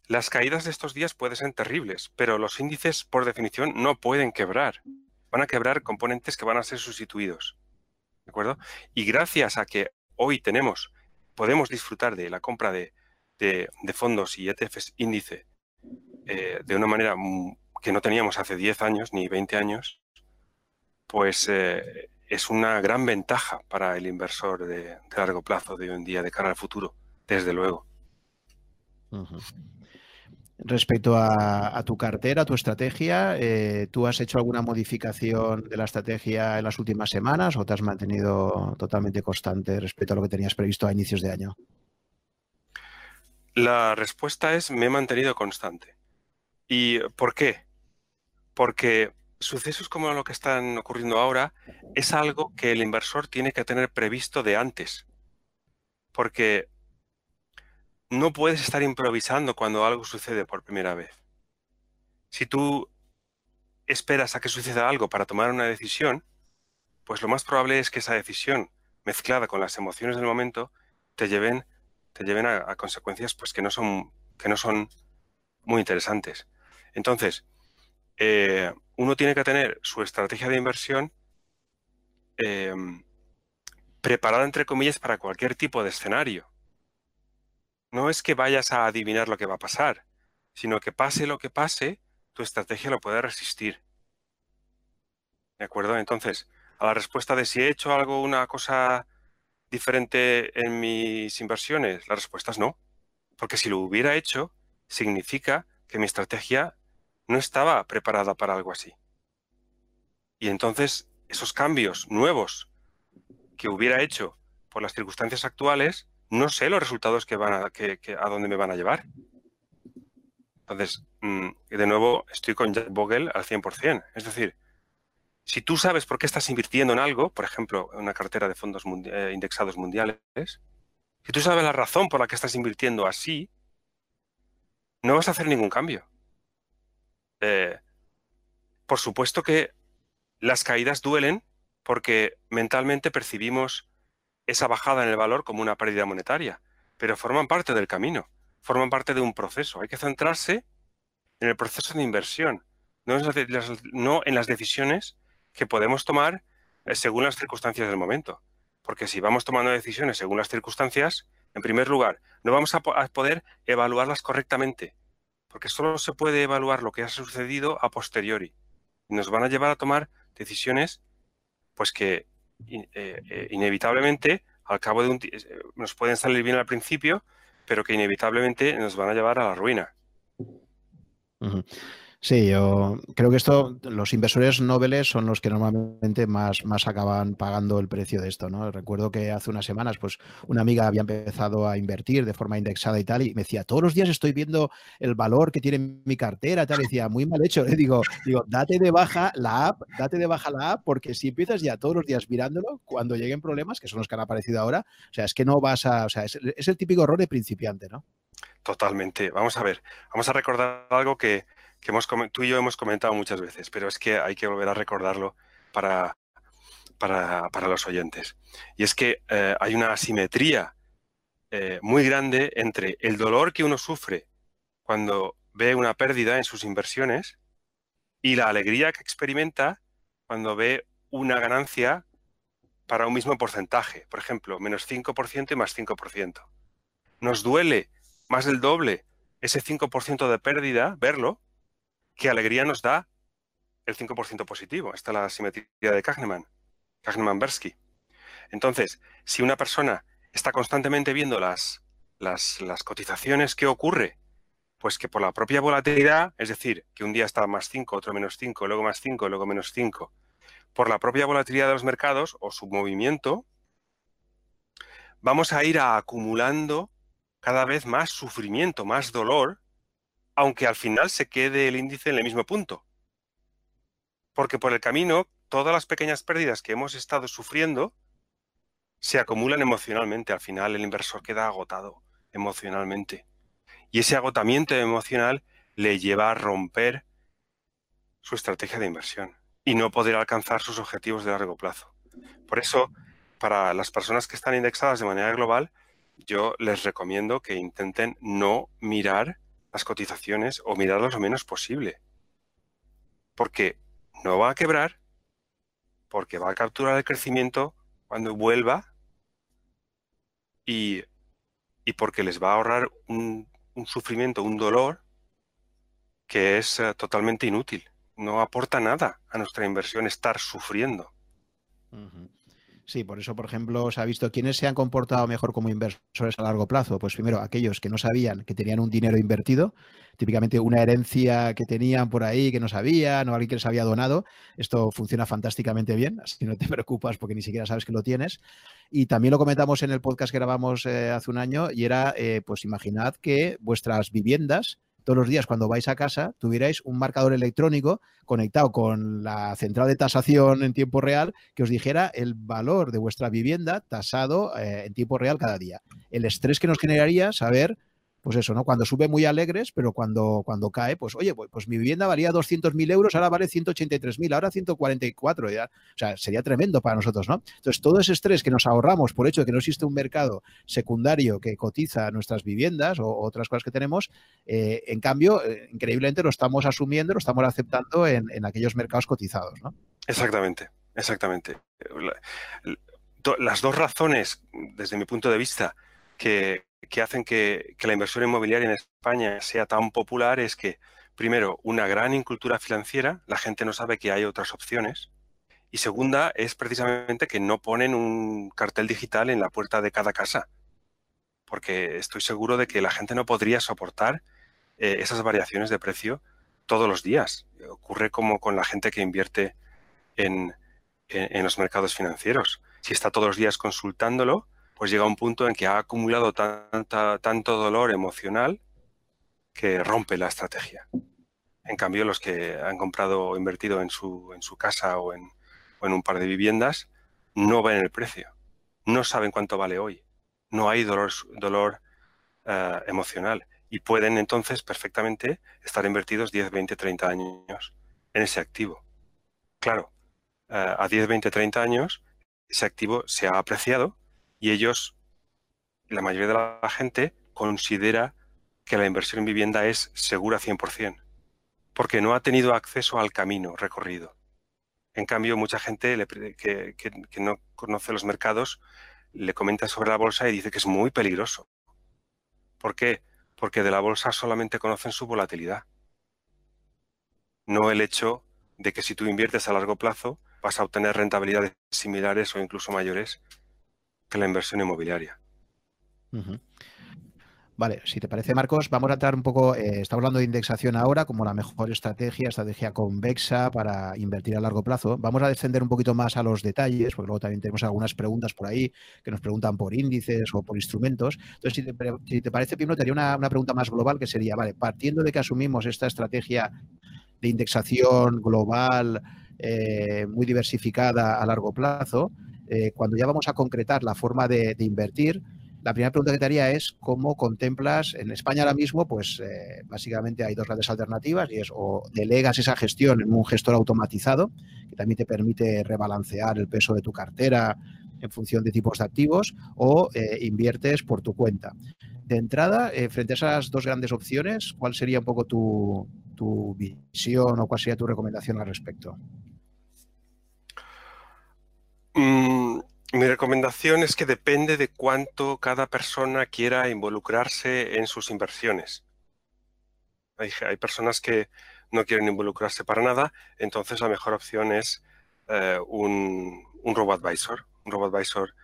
las caídas de estos días pueden ser terribles, pero los índices, por definición, no pueden quebrar van a quebrar componentes que van a ser sustituidos. ¿De acuerdo? Y gracias a que hoy tenemos, podemos disfrutar de la compra de, fondos y ETFs índice eh, de una manera que no teníamos hace 10 años ni 20 años, pues eh, es una gran ventaja para el inversor de, largo plazo de hoy en día, de cara al futuro, desde luego. Respecto a, tu cartera, a tu estrategia, eh, ¿tú has hecho alguna modificación de la estrategia en las últimas semanas o te has mantenido totalmente constante respecto a lo que tenías previsto a inicios de año? La respuesta es me he mantenido constante. ¿Y por qué? Porque sucesos como lo que están ocurriendo ahora es algo que el inversor tiene que tener previsto de antes. Porque no puedes estar improvisando cuando algo sucede por primera vez. Si tú esperas a que suceda algo para tomar una decisión, pues lo más probable es que esa decisión, mezclada con las emociones del momento, te lleven, te lleven a, consecuencias pues, que, no son, que no son muy interesantes. Entonces, eh, uno tiene que tener su estrategia de inversión em, preparada, entre comillas, para cualquier tipo de escenario. No es que vayas a adivinar lo que va a pasar, sino que pase lo que pase, tu estrategia lo puede resistir. ¿De acuerdo? Entonces, a la respuesta de si he hecho algo, una cosa diferente en mis inversiones, la respuesta es no. Porque si lo hubiera hecho, significa que mi estrategia no estaba preparada para algo así. Y entonces, esos cambios nuevos que hubiera hecho por las circunstancias actuales, no sé los resultados que van a, que, a dónde me van a llevar. Entonces, mm, de nuevo, estoy con Jack Bogle al 100%. Es decir, si tú sabes por qué estás invirtiendo en algo, por ejemplo, en una cartera de fondos eh, indexados mundiales, si tú sabes la razón por la que estás invirtiendo así, no vas a hacer ningún cambio. Eh, por supuesto que las caídas duelen porque mentalmente percibimos esa bajada en el valor como una pérdida monetaria, pero forman parte del camino, forman parte de un proceso. Hay que centrarse en el proceso de inversión, no en las decisiones que podemos tomar eh, según las circunstancias del momento. Porque si vamos tomando decisiones según las circunstancias, en primer lugar, no vamos a, poder evaluarlas correctamente, porque solo se puede evaluar lo que ha sucedido a posteriori. Y nos van a llevar a tomar decisiones pues que eh, eh, inevitablemente al cabo de un nos pueden salir bien al principio, pero que inevitablemente nos van a llevar a la ruina. Sí, yo creo que esto, los inversores nobles son los que normalmente más, más acaban pagando el precio de esto, ¿no? Recuerdo que hace unas semanas, pues, una amiga había empezado a invertir de forma indexada y tal, y me decía, todos los días estoy viendo el valor que tiene mi cartera, tal, y decía, muy mal hecho. Le digo, digo, date de baja la app, date de baja la app, porque si empiezas ya todos los días mirándolo, cuando lleguen problemas, que son los que han aparecido ahora, o sea, es que no vas a, o sea, es el típico error de principiante, ¿no? Totalmente. Vamos a ver, vamos a recordar algo que que tú y yo hemos comentado muchas veces, pero es que hay que volver a recordarlo para, para, los oyentes. Y es que eh, hay una asimetría eh, muy grande entre el dolor que uno sufre cuando ve una pérdida en sus inversiones y la alegría que experimenta cuando ve una ganancia para un mismo porcentaje. Por ejemplo, menos 5% y más 5%. Nos duele más del doble ese 5% de pérdida, verlo, qué alegría nos da el 5% positivo. Esta es la simetría de Kahneman, Kahneman-Bersky. Entonces, si una persona está constantemente viendo las cotizaciones que ocurre, pues que por la propia volatilidad, es decir, que un día está más 5, otro menos 5, luego más 5, luego menos 5, por la propia volatilidad de los mercados o su movimiento, vamos a ir acumulando cada vez más sufrimiento, más dolor, aunque al final se quede el índice en el mismo punto. Porque por el camino, todas las pequeñas pérdidas que hemos estado sufriendo se acumulan emocionalmente. Al final el inversor queda agotado emocionalmente. Y ese agotamiento emocional le lleva a romper su estrategia de inversión y no poder alcanzar sus objetivos de largo plazo. Por eso, para las personas que están indexadas de manera global, yo les recomiendo que intenten no mirar las cotizaciones o mirarlas lo menos posible. Porque no va a quebrar, porque va a capturar el crecimiento cuando vuelva y, porque les va a ahorrar un, sufrimiento, un dolor que es eh, totalmente inútil. No aporta nada a nuestra inversión estar sufriendo. Sí, por eso, por ejemplo, se ha visto quiénes se han comportado mejor como inversores a largo plazo. Pues primero, aquellos que no sabían que tenían un dinero invertido, típicamente una herencia que tenían por ahí que no sabían o alguien que les había donado. Esto funciona fantásticamente bien, así que no te preocupas porque ni siquiera sabes que lo tienes. Y también lo comentamos en el podcast que grabamos eh, hace un año y era, eh, pues imaginad que vuestras viviendas todos los días cuando vais a casa tuvierais un marcador electrónico conectado con la central de tasación en tiempo real que os dijera el valor de vuestra vivienda tasado eh, en tiempo real cada día. El estrés que nos generaría saber pues eso, ¿no? Cuando sube muy alegres, pero cuando, cuando cae, pues oye, pues, pues mi vivienda valía 200.000 euros, ahora vale 183.000, ahora 144. Ya, o sea, sería tremendo para nosotros, ¿no? Entonces, todo ese estrés que nos ahorramos por hecho de que no existe un mercado secundario que cotiza nuestras viviendas o otras cosas que tenemos, eh, en cambio, eh, increíblemente lo estamos asumiendo, lo estamos aceptando en aquellos mercados cotizados, ¿no? Exactamente, exactamente. Las dos razones, desde mi punto de vista, que, que hacen que, la inversión inmobiliaria en España sea tan popular es que, primero, una gran incultura financiera, la gente no sabe que hay otras opciones. Y segunda, es precisamente que no ponen un cartel digital en la puerta de cada casa. Porque estoy seguro de que la gente no podría soportar eh, esas variaciones de precio todos los días. Ocurre como con la gente que invierte en, en los mercados financieros. Si está todos los días consultándolo, pues llega un punto en que ha acumulado tanto dolor emocional que rompe la estrategia. En cambio, los que han comprado o invertido en su, en su casa o en, un par de viviendas no ven el precio, no saben cuánto vale hoy, no hay dolor, dolor eh, emocional y pueden entonces perfectamente estar invertidos 10, 20, 30 años en ese activo. Claro, eh, a 10, 20, 30 años ese activo se ha apreciado y ellos, la mayoría de la gente, considera que la inversión en vivienda es segura 100%, porque no ha tenido acceso al camino recorrido. En cambio, mucha gente que, que, no conoce los mercados le comenta sobre la bolsa y dice que es muy peligroso. ¿Por qué? Porque de la bolsa solamente conocen su volatilidad. No el hecho de que si tú inviertes a largo plazo vas a obtener rentabilidades similares o incluso mayores que la inversión inmobiliaria. Vale, si te parece, Marcos, vamos a entrar un poco, eh, estamos hablando de indexación ahora como la mejor estrategia, estrategia convexa para invertir a largo plazo. Vamos a descender un poquito más a los detalles, porque luego también tenemos algunas preguntas por ahí que nos preguntan por índices o por instrumentos. Entonces, si te, parece, primero, te haría una, pregunta más global que sería, vale, partiendo de que asumimos esta estrategia de indexación global, eh, muy diversificada a largo plazo, eh, cuando ya vamos a concretar la forma de, invertir, la primera pregunta que te haría es cómo contemplas, en España ahora mismo, pues eh, básicamente hay dos grandes alternativas y es o delegas esa gestión en un gestor automatizado, que también te permite rebalancear el peso de tu cartera en función de tipos de activos, o eh, inviertes por tu cuenta. De entrada, frente a esas dos grandes opciones, ¿cuál sería un poco tu, tu visión o cuál sería tu recomendación al respecto? Mm, mi recomendación es que depende de cuánto cada persona quiera involucrarse en sus inversiones. Hay, personas que no quieren involucrarse para nada, entonces la mejor opción es eh, un, un robo-advisor, un robo-advisor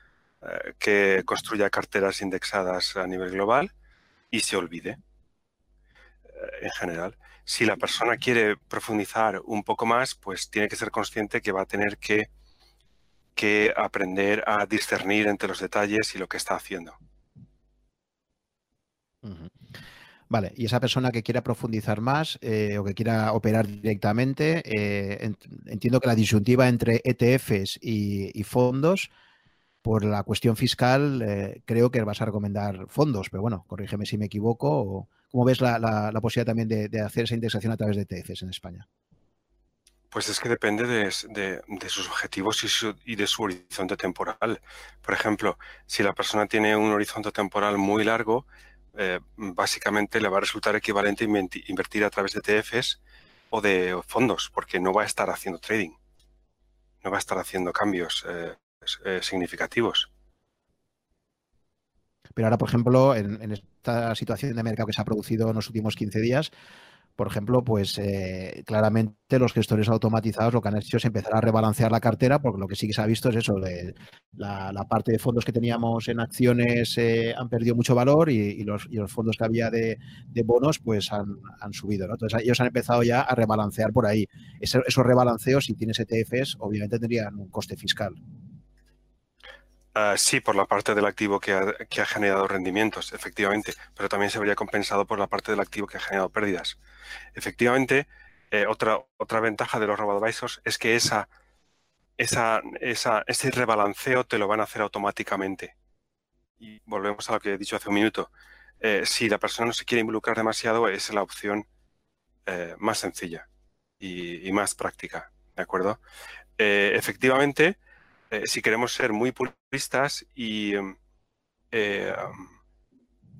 eh, que construya carteras indexadas a nivel global y se olvide eh, en general. Si la persona quiere profundizar un poco más, pues tiene que ser consciente que va a tener que que aprender a discernir entre los detalles y lo que está haciendo. Vale, y esa persona que quiera profundizar más eh, o que quiera operar directamente, eh, entiendo que la disyuntiva entre ETFs y, fondos, por la cuestión fiscal, eh, creo que vas a recomendar fondos, pero bueno, corrígeme si me equivoco. ¿Cómo ves la, posibilidad también de, hacer esa indexación a través de ETFs en España? Pues es que depende de, sus objetivos y, de su horizonte temporal. Por ejemplo, si la persona tiene un horizonte temporal muy largo, eh, básicamente le va a resultar equivalente invertir a través de ETFs o de fondos, porque no va a estar haciendo trading, no va a estar haciendo cambios eh, eh, significativos. Pero ahora, por ejemplo, en, en, esta situación de mercado que se ha producido en los últimos 15 días, por ejemplo, pues eh, claramente los gestores automatizados lo que han hecho es empezar a rebalancear la cartera, porque lo que sí que se ha visto es eso, de la, parte de fondos que teníamos en acciones eh, han perdido mucho valor y, los, fondos que había de, bonos pues han, subido. Entonces ellos han empezado ya a rebalancear por ahí. esos rebalanceos, si tienes ETFs, obviamente tendrían un coste fiscal. Ah, sí, por la parte del activo que ha, generado rendimientos, efectivamente, pero también se vería compensado por la parte del activo que ha generado pérdidas. Efectivamente, eh, otra, otra ventaja de los robo-advisors es que ese rebalanceo te lo van a hacer automáticamente. Y volvemos a lo que he dicho hace un minuto. eh, si la persona no se quiere involucrar demasiado, es la opción eh, más sencilla y, más práctica, ¿de acuerdo? Eh, si queremos ser muy puristas y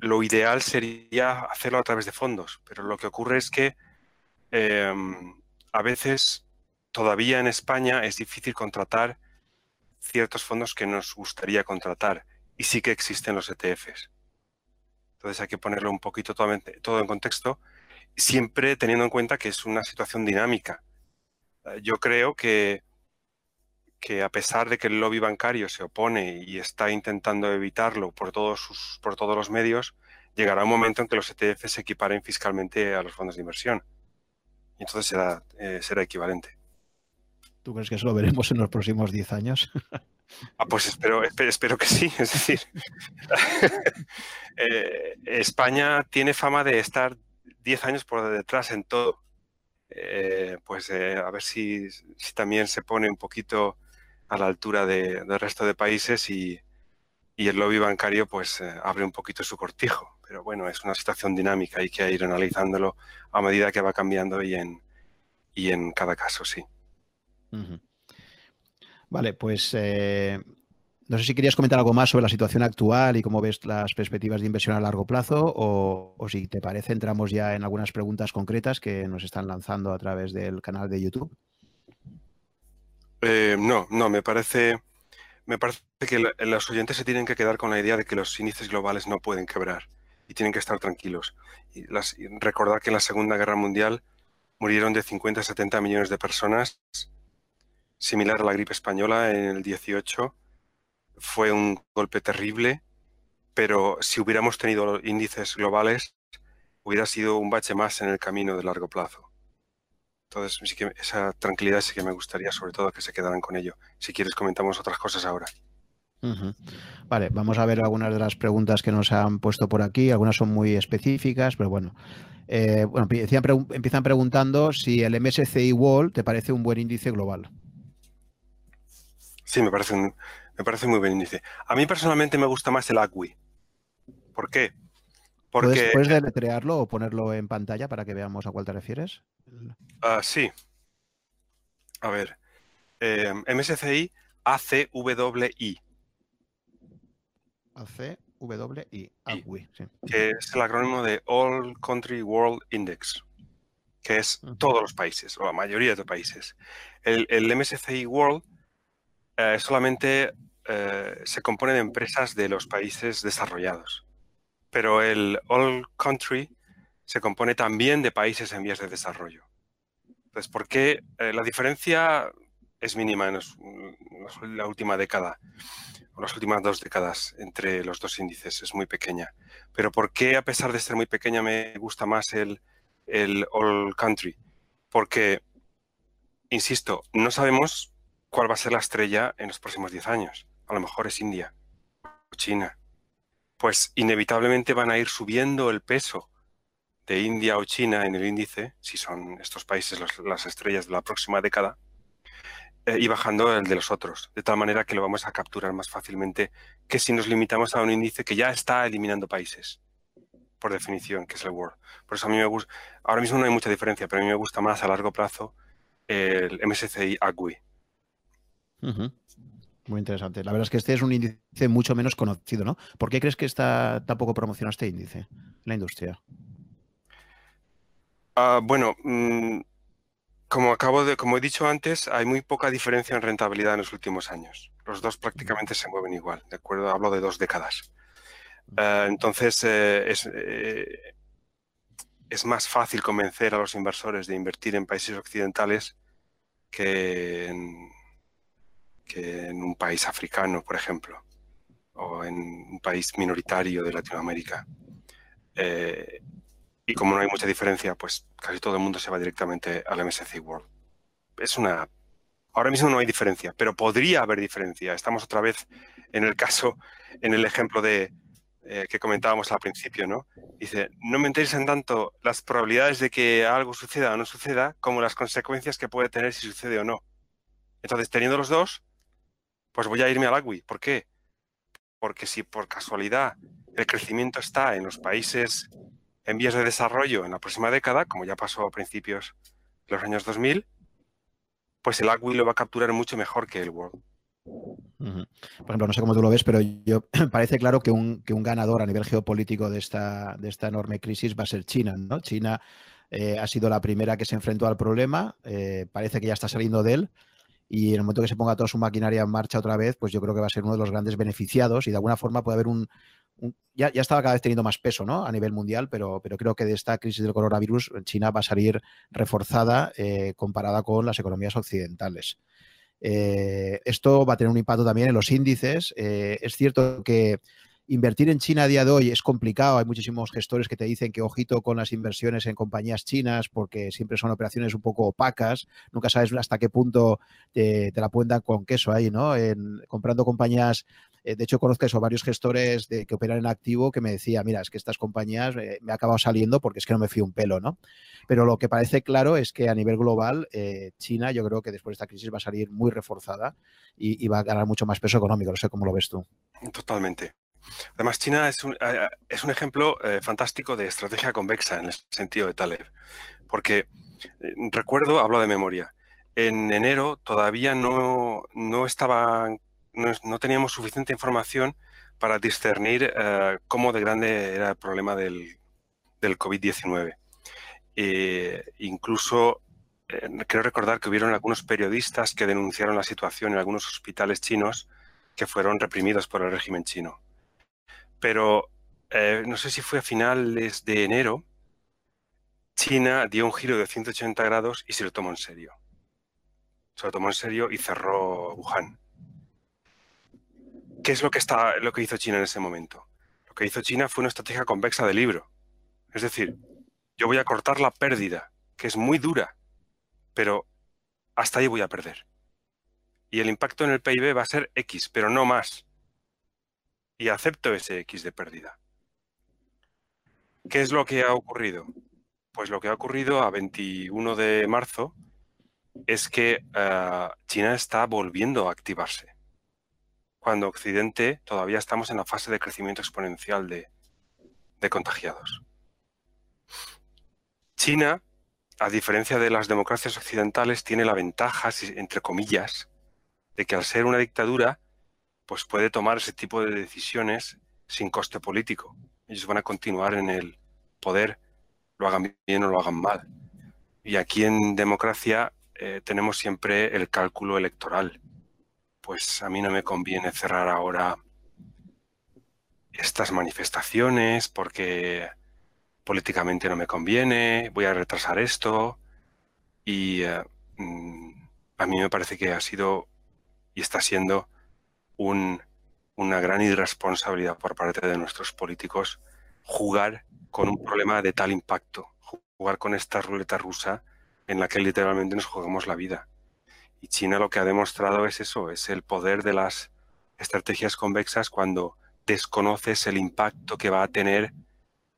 lo ideal sería hacerlo a través de fondos, pero lo que ocurre es que a veces todavía en España es difícil contratar ciertos fondos que nos gustaría contratar y sí que existen los ETFs. Entonces hay que ponerlo un poquito todo, todo en contexto, siempre teniendo en cuenta que es una situación dinámica. Eh, yo creo que, que a pesar de que el lobby bancario se opone y está intentando evitarlo por todos, sus, por todos los medios, llegará un momento en que los ETFs se equiparen fiscalmente a los fondos de inversión. Y entonces será, eh, será equivalente. ¿Tú crees que eso lo veremos en los próximos 10 años? Ah, pues espero, espero, que sí. Es decir, eh, España tiene fama de estar 10 años por detrás en todo. Eh, pues eh, a ver si, también se pone un poquito a la altura del resto de países y, el lobby bancario pues abre un poquito su cortijo. Pero bueno, es una situación dinámica, hay que ir analizándolo a medida que va cambiando y en, y en cada caso, sí. Vale, pues eh, no sé si querías comentar algo más sobre la situación actual y cómo ves las perspectivas de inversión a largo plazo o, si te parece entramos ya en algunas preguntas concretas que nos están lanzando a través del canal de YouTube. Eh, no, no, me parece, me parece que los oyentes se tienen que quedar con la idea de que los índices globales no pueden quebrar y tienen que estar tranquilos. Y, recordar que en la Segunda Guerra Mundial murieron de 50 a 70 millones de personas similar a la gripe española en el 18. Fue un golpe terrible, pero si hubiéramos tenido índices globales, hubiera sido un bache más en el camino de largo plazo. Entonces, sí que esa tranquilidad sí que me gustaría, sobre todo, que se quedaran con ello. Si quieres, comentamos otras cosas ahora. Vale, vamos a ver algunas de las preguntas que nos han puesto por aquí. Algunas son muy específicas, pero bueno. Eh, bueno, empiezan preguntando si el MSCI World te parece un buen índice global. Sí, me parece, me parece muy buen índice. A mí personalmente me gusta más el ACWI. ¿Por qué? Porque... ¿Puedes, deletrearlo o ponerlo en pantalla para que veamos a cuál te refieres? Ah, sí. A ver. Eh, MSCI ACWI. ACWI, ACWI, sí. Que es el acrónimo de All Country World Index, que es todos los países, o la mayoría de los países. El, el MSCI World eh, solamente eh, se compone de empresas de los países desarrollados. Pero el All Country se compone también de países en vías de desarrollo. Entonces, ¿por qué eh, la diferencia es mínima en, la última década, o las últimas dos décadas entre los dos índices? Es muy pequeña. Pero ¿por qué, a pesar de ser muy pequeña, me gusta más el, el All Country? Porque, insisto, no sabemos cuál va a ser la estrella en los próximos 10 años. A lo mejor es India o China. Pues inevitablemente van a ir subiendo el peso de India o China en el índice, si son estos países las estrellas de la próxima década, eh, y bajando el de los otros, de tal manera que lo vamos a capturar más fácilmente que si nos limitamos a un índice que ya está eliminando países, por definición, que es el World. Por eso a mí me gusta, ahora mismo no hay mucha diferencia, pero a mí me gusta más a largo plazo el MSCI AGWI, muy interesante. La verdad es que este es un índice mucho menos conocido, ¿no? ¿Por qué crees que está tampoco promociona este índice en la industria? Ah, bueno, mm, como acabo de, como he dicho antes, hay muy poca diferencia en rentabilidad en los últimos años. Los dos prácticamente se mueven igual, ¿de acuerdo? Hablo de dos décadas. Ah, entonces, eh, es, eh, es más fácil convencer a los inversores de invertir en países occidentales que en que en un país africano, por ejemplo, o en un país minoritario de Latinoamérica. Eh, y como no hay mucha diferencia, pues casi todo el mundo se va directamente al MSCI World. Es una... Ahora mismo no hay diferencia, pero podría haber diferencia. Estamos otra vez en el caso, en el ejemplo de, eh, que comentábamos al principio, ¿no? Dice, no me interesan tanto las probabilidades de que algo suceda o no suceda como las consecuencias que puede tener si sucede o no. Entonces, teniendo los dos, pues voy a irme al Agui. ¿Por qué? Porque si por casualidad el crecimiento está en los países en vías de desarrollo en la próxima década, como ya pasó a principios de los años 2000, pues el Agui lo va a capturar mucho mejor que el World. Por ejemplo, no sé cómo tú lo ves, pero yo parece claro que un, que un ganador a nivel geopolítico de esta, de esta enorme crisis va a ser China, ¿no? China eh, ha sido la primera que se enfrentó al problema, eh, parece que ya está saliendo de él y en el momento que se ponga toda su maquinaria en marcha otra vez, pues yo creo que va a ser uno de los grandes beneficiados y de alguna forma puede haber un, ya, estaba cada vez teniendo más peso ¿no? a nivel mundial, pero, pero creo que de esta crisis del coronavirus China va a salir reforzada eh, comparada con las economías occidentales. Eh, esto va a tener un impacto también en los índices. Eh, es cierto que invertir en China a día de hoy es complicado. Hay muchísimos gestores que te dicen que ojito con las inversiones en compañías chinas porque siempre son operaciones un poco opacas. Nunca sabes hasta qué punto te, la pueden dar con queso ahí, ¿no? En, comprando compañías eh, de hecho, conozco eso, varios gestores que operan en activo que me decía, mira, es que estas compañías eh, me ha acabado saliendo porque es que no me fío un pelo, ¿no? Pero lo que parece claro es que a nivel global, eh, China yo creo que después de esta crisis va a salir muy reforzada y, va a ganar mucho más peso económico. No sé cómo lo ves tú. Totalmente. Además, China es un, es un ejemplo fantástico de estrategia convexa en el sentido de Taleb, porque recuerdo, hablo de memoria, en enero todavía no, no no, teníamos suficiente información para discernir eh, cómo de grande era el problema del, del COVID-19. incluso eh, quiero recordar que hubieron algunos periodistas que denunciaron la situación en algunos hospitales chinos que fueron reprimidos por el régimen chino. Pero eh, no sé si fue a finales de enero, China dio un giro de 180 grados y se lo tomó en serio. Se lo tomó en serio y cerró Wuhan. ¿Qué es lo que, está, lo que hizo China en ese momento? Lo que hizo China fue una estrategia convexa de libro. Es decir, yo voy a cortar la pérdida, que es muy dura, pero hasta ahí voy a perder. Y el impacto en el PIB va a ser X, pero no más. Y acepto ese X de pérdida. ¿Qué es lo que ha ocurrido? Pues lo que ha ocurrido a 21 de marzo es que eh, China está volviendo a activarse cuando Occidente todavía estamos en la fase de crecimiento exponencial de, contagiados. China, a diferencia de las democracias occidentales, tiene la ventaja, entre comillas, de que al ser una dictadura, pues puede tomar ese tipo de decisiones sin coste político. Ellos van a continuar en el poder, lo hagan bien o lo hagan mal. Y aquí en democracia eh, tenemos siempre el cálculo electoral pues a mí no me conviene cerrar ahora estas manifestaciones porque políticamente no me conviene, voy a retrasar esto y eh, mm, a mí me parece que ha sido y está siendo una gran irresponsabilidad por parte de nuestros políticos jugar con un problema de tal impacto, jugar con esta ruleta rusa en la que literalmente nos jugamos la vida. Y China lo que ha demostrado es eso, es el poder de las estrategias convexas cuando desconoces el impacto que va a tener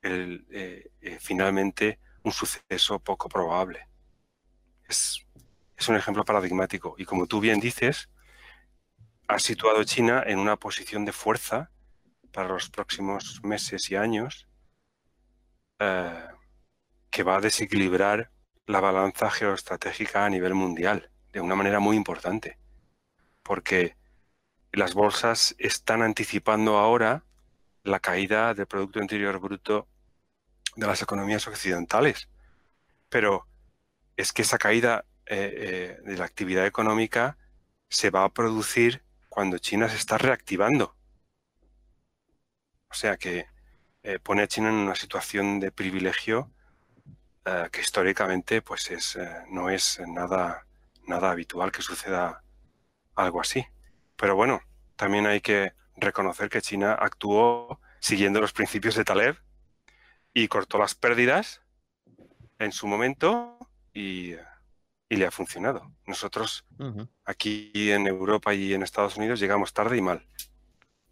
eh, eh, finalmente un suceso poco probable. Es, es un ejemplo paradigmático. Y como tú bien dices, ha situado China en una posición de fuerza para los próximos meses y años eh, que va a desequilibrar la balanza geoestratégica a nivel mundial de una manera muy importante, porque las bolsas están anticipando ahora la caída del Producto Interior Bruto de las economías occidentales. Pero es que esa caída eh, eh, de la actividad económica se va a producir cuando China se está reactivando. O sea que eh, pone a China en una situación de privilegio que históricamente pues es, no es nada nada habitual que suceda algo así. Pero bueno, también hay que reconocer que China actuó siguiendo los principios de Taleb y cortó las pérdidas en su momento y, le ha funcionado. Nosotros aquí en Europa y en Estados Unidos llegamos tarde y mal.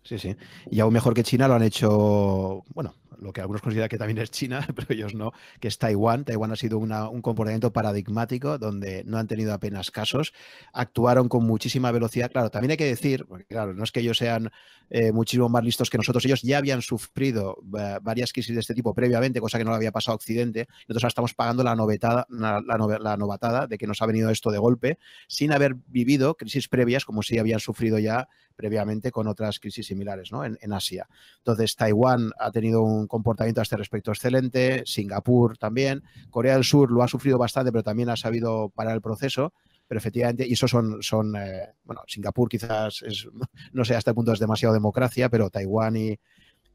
Sí, sí. Y aún mejor que China lo han hecho, bueno, lo que algunos consideran que también es China, pero ellos no, que es Taiwán. Taiwán ha sido un comportamiento paradigmático donde no han tenido apenas casos, actuaron con muchísima velocidad. Claro, también hay que decir, porque claro, no es que ellos sean eh, muchísimo más listos que nosotros, ellos ya habían sufrido varias crisis de este tipo previamente, cosa que no le había pasado a Occidente. Nosotros ahora estamos pagando la, novetada, la, novatada de que nos ha venido esto de golpe, sin haber vivido crisis previas como si habían sufrido ya previamente con otras crisis similares ¿no? en, Asia. Entonces, Taiwán ha tenido un comportamiento a este respecto excelente, Singapur también, Corea del Sur lo ha sufrido bastante, pero también ha sabido parar el proceso. Pero efectivamente, y eso son, son eh, bueno, Singapur quizás es, no sé hasta el punto es demasiado democracia, pero Taiwán y,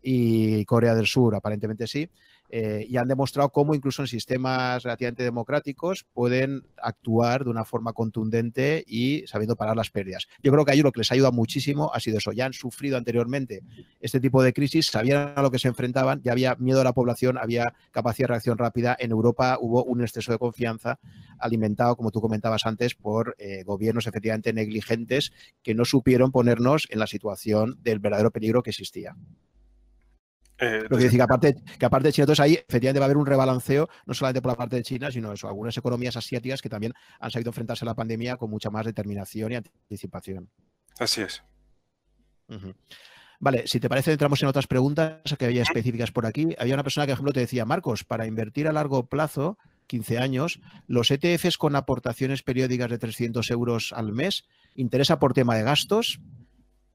y Corea del Sur aparentemente sí. Eh, y han demostrado cómo incluso en sistemas relativamente democráticos pueden actuar de una forma contundente y sabiendo parar las pérdidas. Yo creo que a lo que les ayuda muchísimo ha sido eso. Ya han sufrido anteriormente este tipo de crisis, sabían a lo que se enfrentaban, ya había miedo a la población, había capacidad de reacción rápida. En Europa hubo un exceso de confianza alimentado, como tú comentabas antes, por eh, gobiernos efectivamente negligentes que no supieron ponernos en la situación del verdadero peligro que existía. Eh, Lo que decir que aparte, que aparte de China, entonces ahí efectivamente va a haber un rebalanceo, no solamente por la parte de China, sino eso, algunas economías asiáticas que también han sabido enfrentarse a la pandemia con mucha más determinación y anticipación. Así es. Vale, si te parece, entramos en otras preguntas que había específicas por aquí. Había una persona que, por ejemplo, te decía, Marcos, para invertir a largo plazo, 15 años, los ETFs con aportaciones periódicas de 300 euros al mes, ¿interesa por tema de gastos?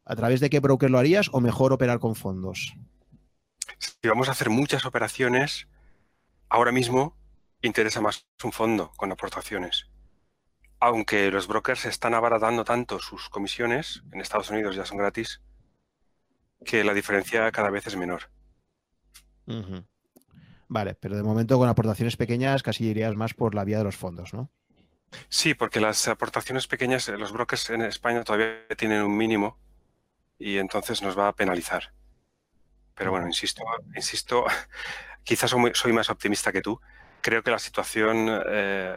¿A través de qué broker lo harías o mejor operar con fondos? Si vamos a hacer muchas operaciones, ahora mismo interesa más un fondo con aportaciones. Aunque los brokers están abaratando tanto sus comisiones, en Estados Unidos ya son gratis, que la diferencia cada vez es menor. Vale, pero de momento con aportaciones pequeñas casi irías más por la vía de los fondos, ¿no? Sí, porque las aportaciones pequeñas, los brokers en España todavía tienen un mínimo y entonces nos va a penalizar. Pero bueno, insisto, insisto, quizás soy, más optimista que tú. Creo que la situación eh,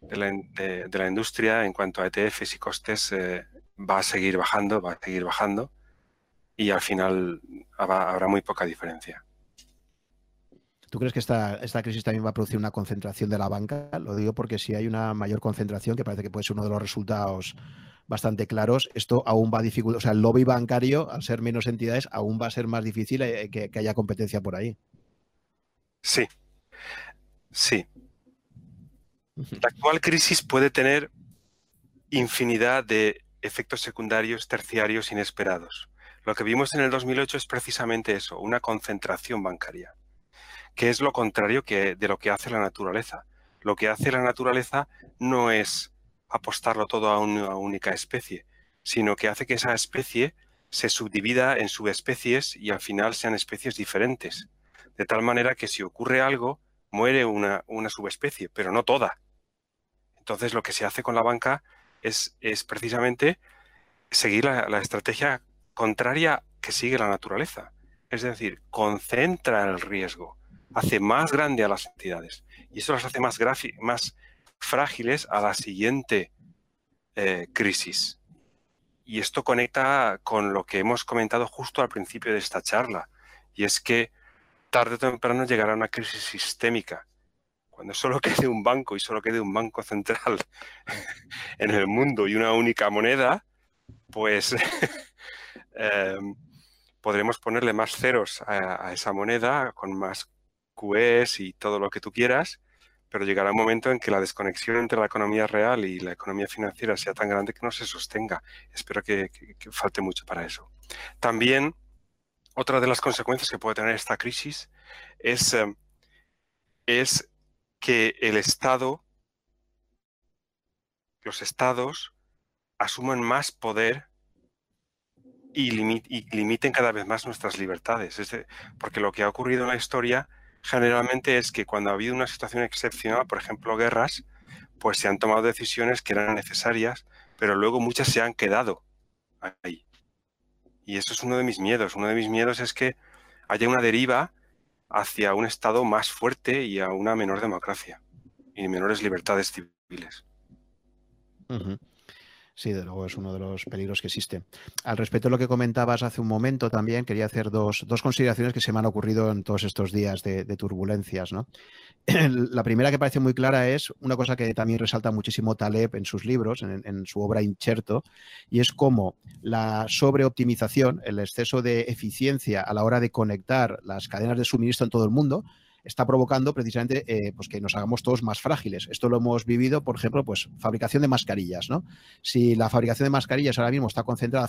de, la, industria en cuanto a ETFs y costes eh, va a seguir bajando, va a seguir bajando y al final habrá, muy poca diferencia. ¿Tú crees que esta, esta, crisis también va a producir una concentración de la banca? Lo digo porque si hay una mayor concentración, que parece que puede ser uno de los resultados bastante claros, esto aún va a dificultar, o sea, el lobby bancario, al ser menos entidades, aún va a ser más difícil eh, que, haya competencia por ahí. Sí, sí. La actual crisis puede tener infinidad de efectos secundarios terciarios inesperados. Lo que vimos en el 2008 es precisamente eso, una concentración bancaria, que es lo contrario que, de lo que hace la naturaleza. Lo que hace la naturaleza no es apostarlo todo a una única especie, sino que hace que esa especie se subdivida en subespecies y al final sean especies diferentes. De tal manera que si ocurre algo, muere una, subespecie, pero no toda. Entonces lo que se hace con la banca es, es precisamente seguir la, la, estrategia contraria que sigue la naturaleza. Es decir, concentra el riesgo, hace más grande a las entidades. Y eso las hace más, más frágiles a la siguiente eh, crisis. Y esto conecta con lo que hemos comentado justo al principio de esta charla, y es que tarde o temprano llegará una crisis sistémica. Cuando solo quede un banco y solo quede un banco central en el mundo y una única moneda, pues em, podremos ponerle más ceros a, a, esa moneda con más QEs y todo lo que tú quieras, pero llegará un momento en que la desconexión entre la economía real y la economía financiera sea tan grande que no se sostenga. Espero que, falte mucho para eso. También, otra de las consecuencias que puede tener esta crisis es, eh, es que el Estado, los estados, asuman más poder y, limiten cada vez más nuestras libertades. porque lo que ha ocurrido en la historia generalmente es que cuando ha habido una situación excepcional, por ejemplo guerras, pues se han tomado decisiones que eran necesarias, pero luego muchas se han quedado ahí. Y eso es uno de mis miedos. Uno de mis miedos es que haya una deriva hacia un Estado más fuerte y a una menor democracia y menores libertades civiles. Sí, de luego es uno de los peligros que existe. Al respecto de lo que comentabas hace un momento, también quería hacer dos, consideraciones que se me han ocurrido en todos estos días de, turbulencias. La primera que parece muy clara es una cosa que también resalta muchísimo Taleb en sus libros, en, su obra Incherto, y es cómo la sobreoptimización, el exceso de eficiencia a la hora de conectar las cadenas de suministro en todo el mundo, está provocando precisamente eh, pues que nos hagamos todos más frágiles. Esto lo hemos vivido, por ejemplo, pues fabricación de mascarillas. ¿no? Si la fabricación de mascarillas ahora mismo está concentrada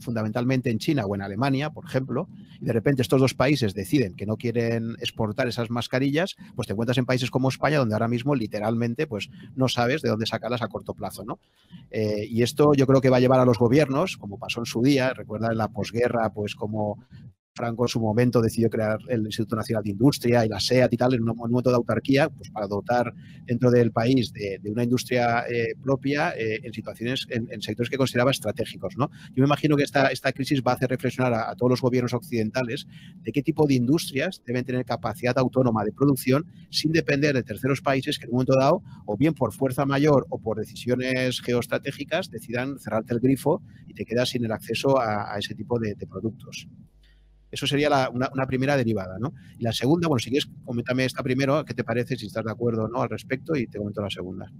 fundamentalmente en China o en Alemania, por ejemplo, y de repente estos dos países deciden que no quieren exportar esas mascarillas, pues te encuentras en países como España, donde ahora mismo literalmente pues no sabes de dónde sacarlas a corto plazo. ¿no? Eh, y esto yo creo que va a llevar a los gobiernos, como pasó en su día, recuerda en la posguerra, pues como Franco en su momento decidió crear el Instituto Nacional de Industria y la SEAT y tal, en un momento de autarquía, pues para dotar dentro del país de, una industria eh, propia eh, en situaciones, en, sectores que consideraba estratégicos. ¿no? Yo me imagino que esta, crisis va a hacer reflexionar a, todos los gobiernos occidentales de qué tipo de industrias deben tener capacidad autónoma de producción sin depender de terceros países que en un momento dado, o bien por fuerza mayor o por decisiones geoestratégicas, decidan cerrarte el grifo y te quedas sin el acceso a, ese tipo de productos. Eso sería una, primera derivada, ¿no? Y la segunda, bueno, si quieres, coméntame esta primero, ¿qué te parece, si estás de acuerdo o no al respecto? Y te comento la segunda.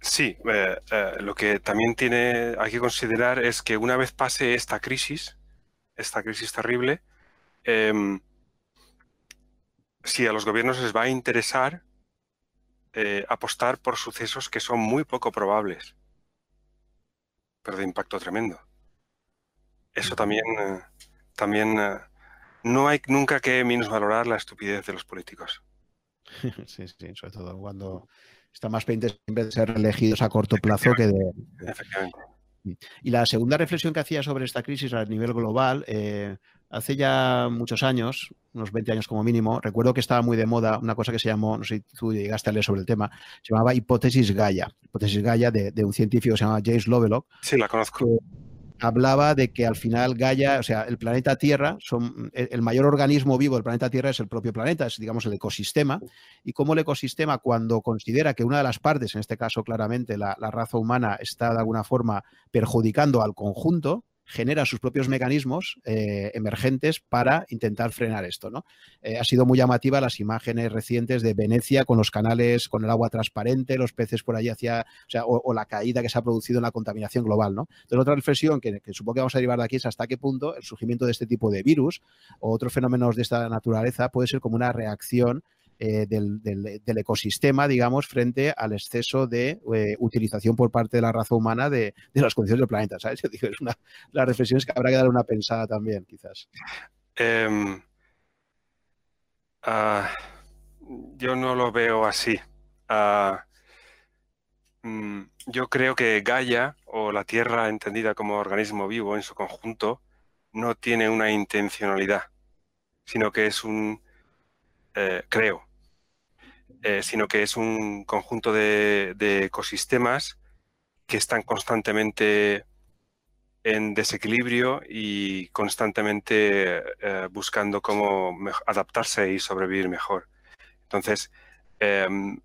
Sí, eh, eh, lo que también tiene, hay que considerar es que una vez pase esta crisis, esta crisis terrible, em, si a los gobiernos les va a interesar eh, apostar por sucesos que son muy poco probables, pero de impacto tremendo. Eso también también eh, no hay nunca que minusvalorar la estupidez de los políticos. Sí, sí, sobre todo cuando están más pendientes de ser elegidos a corto plazo que de... Efectivamente. Y la segunda reflexión que hacía sobre esta crisis a nivel global, eh, hace ya muchos años, unos 20 años como mínimo, recuerdo que estaba muy de moda una cosa que se llamó, no sé si tú llegaste a leer sobre el tema, se llamaba hipótesis Gaia. Hipótesis Gaia de, un científico que se llama James Lovelock. Sí, la conozco hablaba de que al final Gaia, o sea, el planeta Tierra, son, el mayor organismo vivo del planeta Tierra es el propio planeta, es digamos el ecosistema, y cómo el ecosistema cuando considera que una de las partes, en este caso claramente la raza humana, está de alguna forma perjudicando al conjunto, genera sus propios mecanismos eh, emergentes para intentar frenar esto. ¿no? Eh, ha sido muy llamativa las imágenes recientes de Venecia con los canales, con el agua transparente, los peces por allí hacia, o, la caída que se ha producido en la contaminación global. ¿no? Entonces, otra reflexión que, que, supongo que vamos a derivar de aquí es hasta qué punto el surgimiento de este tipo de virus o otros fenómenos de esta naturaleza puede ser como una reacción eh, del, ecosistema, digamos, frente al exceso de eh, utilización por parte de la raza humana de, las condiciones del planeta, ¿sabes? Digo, es una que habrá que dar una pensada también, quizás. Em, ah, yo no lo veo así. Ah, mm, yo creo que Gaia, o la Tierra entendida como organismo vivo en su conjunto, no tiene una intencionalidad, sino que es un, eh, creo, eh, sino que es un conjunto de, ecosistemas que están constantemente en desequilibrio y constantemente eh, buscando cómo adaptarse y sobrevivir mejor. Entonces, em,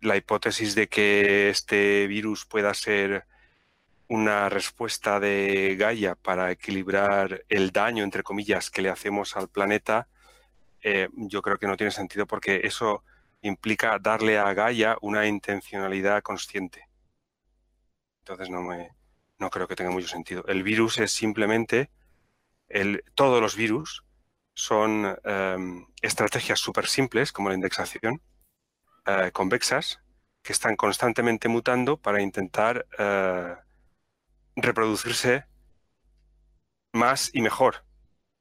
la hipótesis de que este virus pueda ser una respuesta de Gaia para equilibrar el daño, entre comillas, que le hacemos al planeta, eh, yo creo que no tiene sentido porque eso implica darle a Gaia una intencionalidad consciente. Entonces no, me, no creo que tenga mucho sentido. El virus es simplemente, el, todos los virus son em, estrategias súper simples, como la indexación, eh, convexas, que están constantemente mutando para intentar eh, reproducirse más y mejor,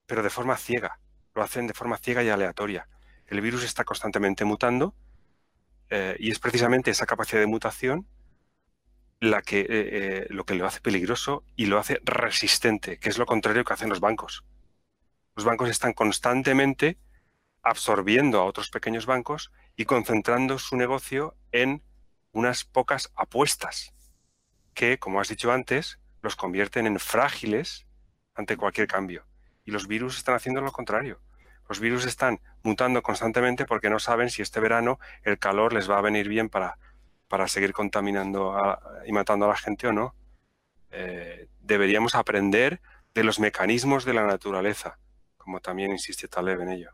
pero de forma ciega. Lo hacen de forma ciega y aleatoria el virus está constantemente mutando eh, y es precisamente esa capacidad de mutación la que, eh, eh, lo que lo hace peligroso y lo hace resistente, que es lo contrario que hacen los bancos. Los bancos están constantemente absorbiendo a otros pequeños bancos y concentrando su negocio en unas pocas apuestas que, como has dicho antes, los convierten en frágiles ante cualquier cambio. Y los virus están haciendo lo contrario. Los virus están mutando constantemente porque no saben si este verano el calor les va a venir bien para para seguir contaminando y matando a la gente o no. Eh, deberíamos aprender de los mecanismos de la naturaleza, como también insiste Taleb en ello.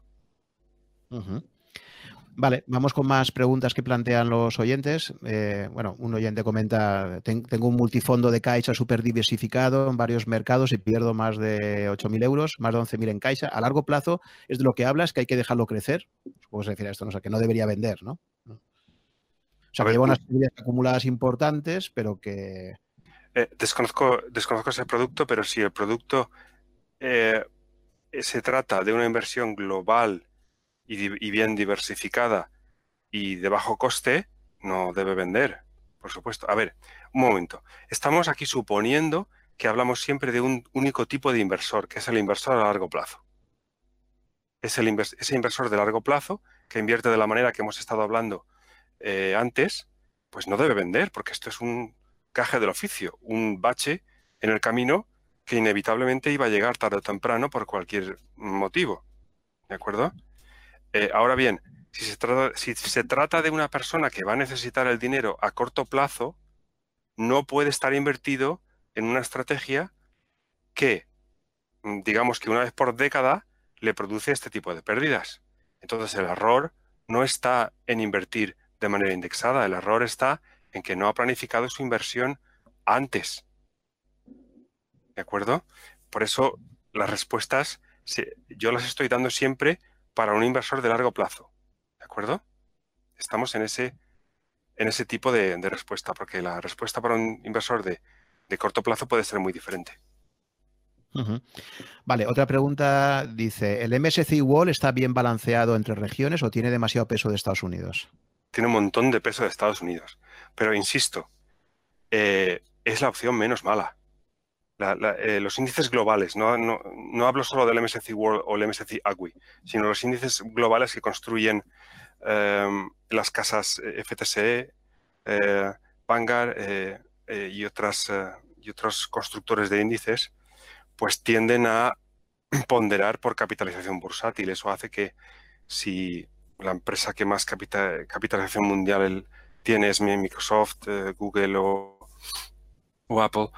Vale, vamos con más preguntas que plantean los oyentes. Eh, bueno, un oyente comenta, tengo un multifondo de Caixa súper diversificado en varios mercados y pierdo más de 8.000 euros, más de 11.000 en Caixa. A largo plazo es de lo que hablas, que hay que dejarlo crecer. Que se refiere a esto, no sé, que no debería vender, ¿no? O sea, que lleva unas acumuladas importantes, pero que... Eh, desconozco, desconozco ese producto, pero si el producto eh, se trata de una inversión global y, bien diversificada y de bajo coste, no debe vender, por supuesto. A ver, un momento. Estamos aquí suponiendo que hablamos siempre de un único tipo de inversor, que es el inversor a largo plazo. Es el ese inversor de largo plazo que invierte de la manera que hemos estado hablando eh, antes, pues no debe vender, porque esto es un caje del oficio, un bache en el camino que inevitablemente iba a llegar tarde o temprano por cualquier motivo. ¿De acuerdo? Eh, ahora bien, si se, trata, si se trata de una persona que va a necesitar el dinero a corto plazo, no puede estar invertido en una estrategia que, mm, digamos que una vez por década, le produce este tipo de pérdidas. Entonces el error no está en invertir de manera indexada, el error está en que no ha planificado su inversión antes. ¿De acuerdo? Por eso las respuestas yo las estoy dando siempre para un inversor de largo plazo. ¿De acuerdo? Estamos en ese, en ese tipo de, respuesta, porque la respuesta para un inversor de, corto plazo puede ser muy diferente. Vale, otra pregunta dice, ¿el MSCI Wall está bien balanceado entre regiones o tiene demasiado peso de Estados Unidos? Tiene un montón de peso de Estados Unidos, pero insisto, eh, es la opción menos mala. Eh, los índices globales, no, hablo solo del MSCI World o el MSCI AGWI, sino los índices globales que construyen em, las casas eh, FTSE, eh, Vanguard y, otras, y otros constructores de índices, pues tienden a ponderar por capitalización bursátil. Eso hace que si la empresa que más capitalización mundial tiene es Microsoft, Google o Apple,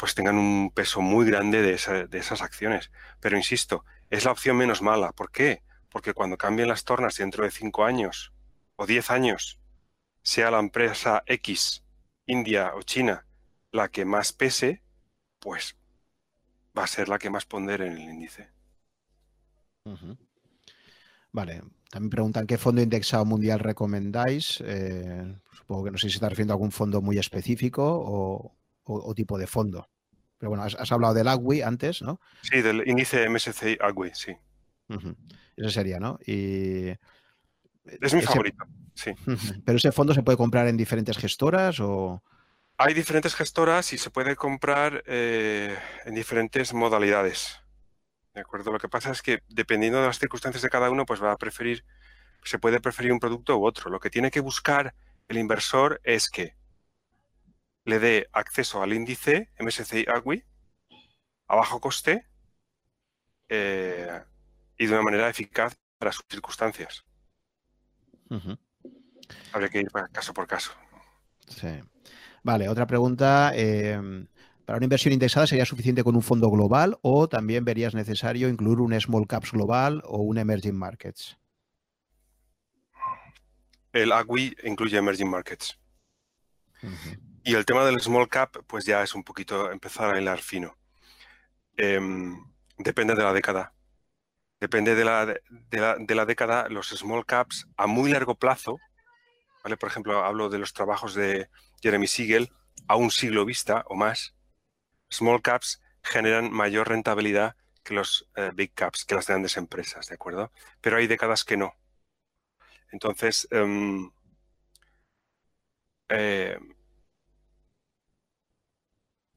pues tengan un peso muy grande de, esas acciones. Pero insisto, es la opción menos mala. ¿Por qué? Porque cuando cambien las tornas dentro de cinco años o diez años, sea la empresa X, India o China, la que más pese, pues va a ser la que más pondere en el índice. Vale. También preguntan qué fondo indexado mundial recomendáis. Eh, supongo que no sé si está refiriendo a algún fondo muy específico o, o, tipo de fondo. Pero bueno, has, hablado del AGWI antes, ¿no? Sí, del índice MSCI AGWI, sí. Ese sería, ¿no? Y... Es mi favorito, sí. Pero ese fondo se puede comprar en diferentes gestoras o... Hay diferentes gestoras y se puede comprar eh, en diferentes modalidades. ¿De acuerdo? Lo que pasa es que dependiendo de las circunstancias de cada uno, pues va a preferir, se puede preferir un producto u otro. Lo que tiene que buscar el inversor es que le dé acceso al índice MSCI AGWI a bajo coste eh, y de una manera eficaz para sus circunstancias. Habría que ir caso por caso. Sí. Vale, otra pregunta. Em, ¿Para una inversión indexada sería suficiente con un fondo global o también verías necesario incluir un Small Caps global o un Emerging Markets? El AGWI incluye Emerging Markets. Y el tema del small cap, pues ya es un poquito empezar a hilar fino. Em, depende de la década. Depende de la, de, la, década, los small caps a muy largo plazo, ¿vale? Por ejemplo, hablo de los trabajos de Jeremy Siegel, a un siglo vista o más, small caps generan mayor rentabilidad que los eh, big caps, que las grandes empresas, ¿de acuerdo? Pero hay décadas que no. Entonces, em, eh,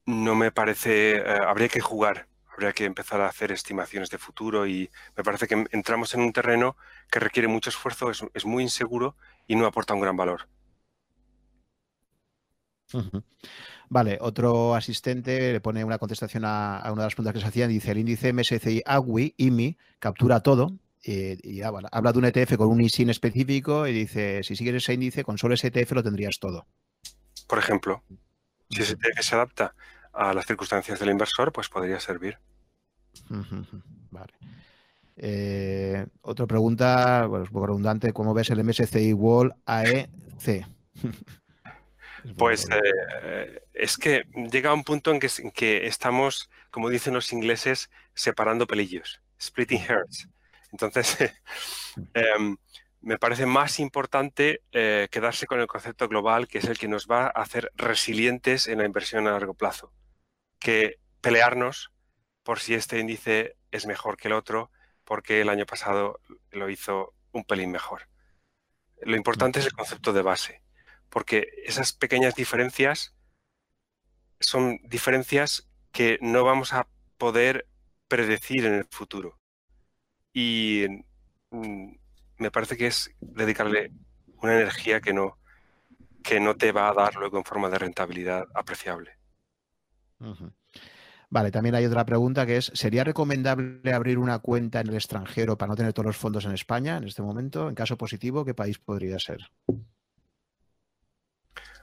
no me parece, eh, habría que jugar, habría que empezar a hacer estimaciones de futuro y me parece que entramos en un terreno que requiere mucho esfuerzo, es, muy inseguro y no aporta un gran valor. Vale, otro asistente le pone una contestación a, una de las preguntas que se hacían. Dice, el índice MSCI AGWI, IMI, captura todo. Y, habla de un ETF con un ISIN específico y dice, si sigues ese índice, con solo ese ETF lo tendrías todo. por ejemplo. Si ese ETF se adapta a las circunstancias del inversor, pues podría servir. Vale. Eh, otra pregunta, bueno, es un poco redundante, ¿cómo ves el MSCI Wall AEC? Pues eh, es que llega un punto en que, estamos, como dicen los ingleses, separando pelillos, splitting hairs. Entonces, em, me parece más importante eh, quedarse con el concepto global, que es el que nos va a hacer resilientes en la inversión a largo plazo, que pelearnos por si este índice es mejor que el otro, porque el año pasado lo hizo un pelín mejor. Lo importante es el concepto de base porque esas pequeñas diferencias son diferencias que no vamos a poder predecir en el futuro. Y mm, me parece que es dedicarle una energía que no, que no te va a dar luego en forma de rentabilidad apreciable. Vale, también hay otra pregunta que es, ¿sería recomendable abrir una cuenta en el extranjero para no tener todos los fondos en España en este momento? En caso positivo, ¿qué país podría ser?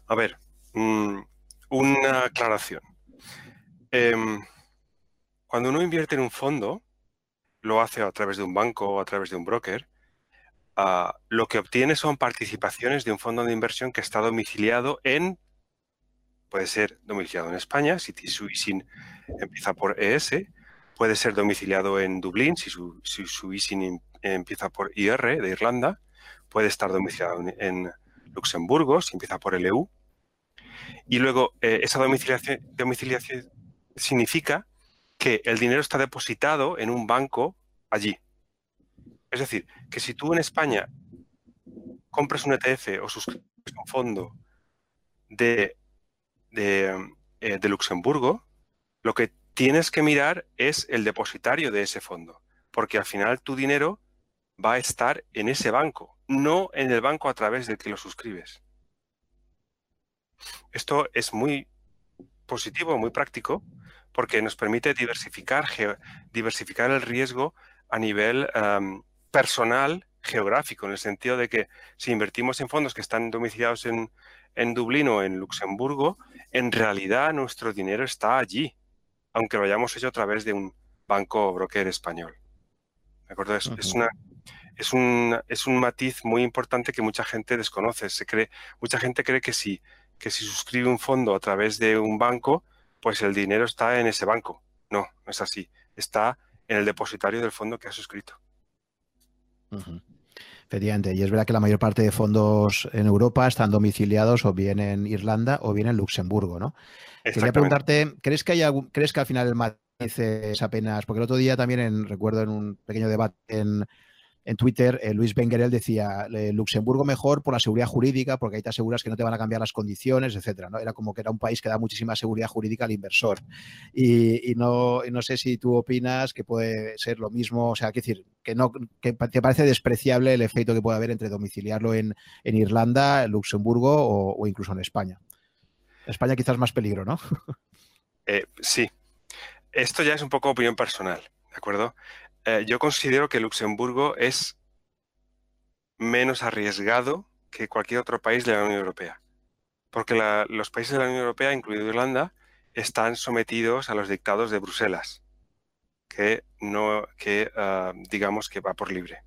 A ver, mm, una aclaración. Em, cuando uno invierte en un fondo, lo hace a través de un banco o a través de un broker, ah, lo que obtiene son participaciones de un fondo de inversión que está domiciliado en, puede ser domiciliado en España, si su ISIN empieza por ES, puede ser domiciliado en Dublín, si su, si ISIN empieza por IR de Irlanda, puede estar domiciliado en, Luxemburgo, si empieza por LU, y luego, eh, esa domiciliación significa que el dinero está depositado en un banco allí. Es decir, que si tú en España compras un ETF o suscribes un fondo de, de, eh, de, Luxemburgo, lo que tienes que mirar es el depositario de ese fondo, porque al final tu dinero va a estar en ese banco, no en el banco a través del que lo suscribes. Esto es muy positivo, muy práctico, porque nos permite diversificar, diversificar el riesgo a nivel personal geográfico, en el sentido de que si invertimos en fondos que están domiciliados en, en Dublín o en Luxemburgo, en realidad nuestro dinero está allí, aunque lo hayamos hecho a través de un banco o broker español. ¿De acuerdo? Es, es, una, es, un, es un matiz muy importante que mucha gente desconoce. Se cree, mucha gente cree que si que si suscribe un fondo a través de un banco, pues el dinero está en ese banco. No, no es así. Está en el depositario del fondo que ha suscrito. Efectivamente, y es verdad que la mayor parte de fondos en Europa están domiciliados o bien en Irlanda o bien en Luxemburgo, ¿no? Quería preguntarte, ¿crees que hay crees que al final el matiz es apenas, porque el otro día también recuerdo en un pequeño debate en, en Twitter, eh, Luis Benguerel decía, Luxemburgo mejor por la seguridad jurídica, porque ahí te aseguras que no te van a cambiar las condiciones, etcétera. ¿no? Era como que era un país que da muchísima seguridad jurídica al inversor. Y, no, no sé si tú opinas que puede ser lo mismo, o sea, que decir, que no, que te parece despreciable el efecto que puede haber entre domiciliarlo en, Irlanda, Luxemburgo o, incluso en España. España quizás más peligro, ¿no? Eh, sí. Esto ya es un poco opinión personal, ¿de acuerdo? Eh, yo considero que Luxemburgo es menos arriesgado que cualquier otro país de la Unión Europea. Porque los países de la Unión Europea, incluido Irlanda, están sometidos a los dictados de Bruselas, que no, que ah, digamos que va por libre.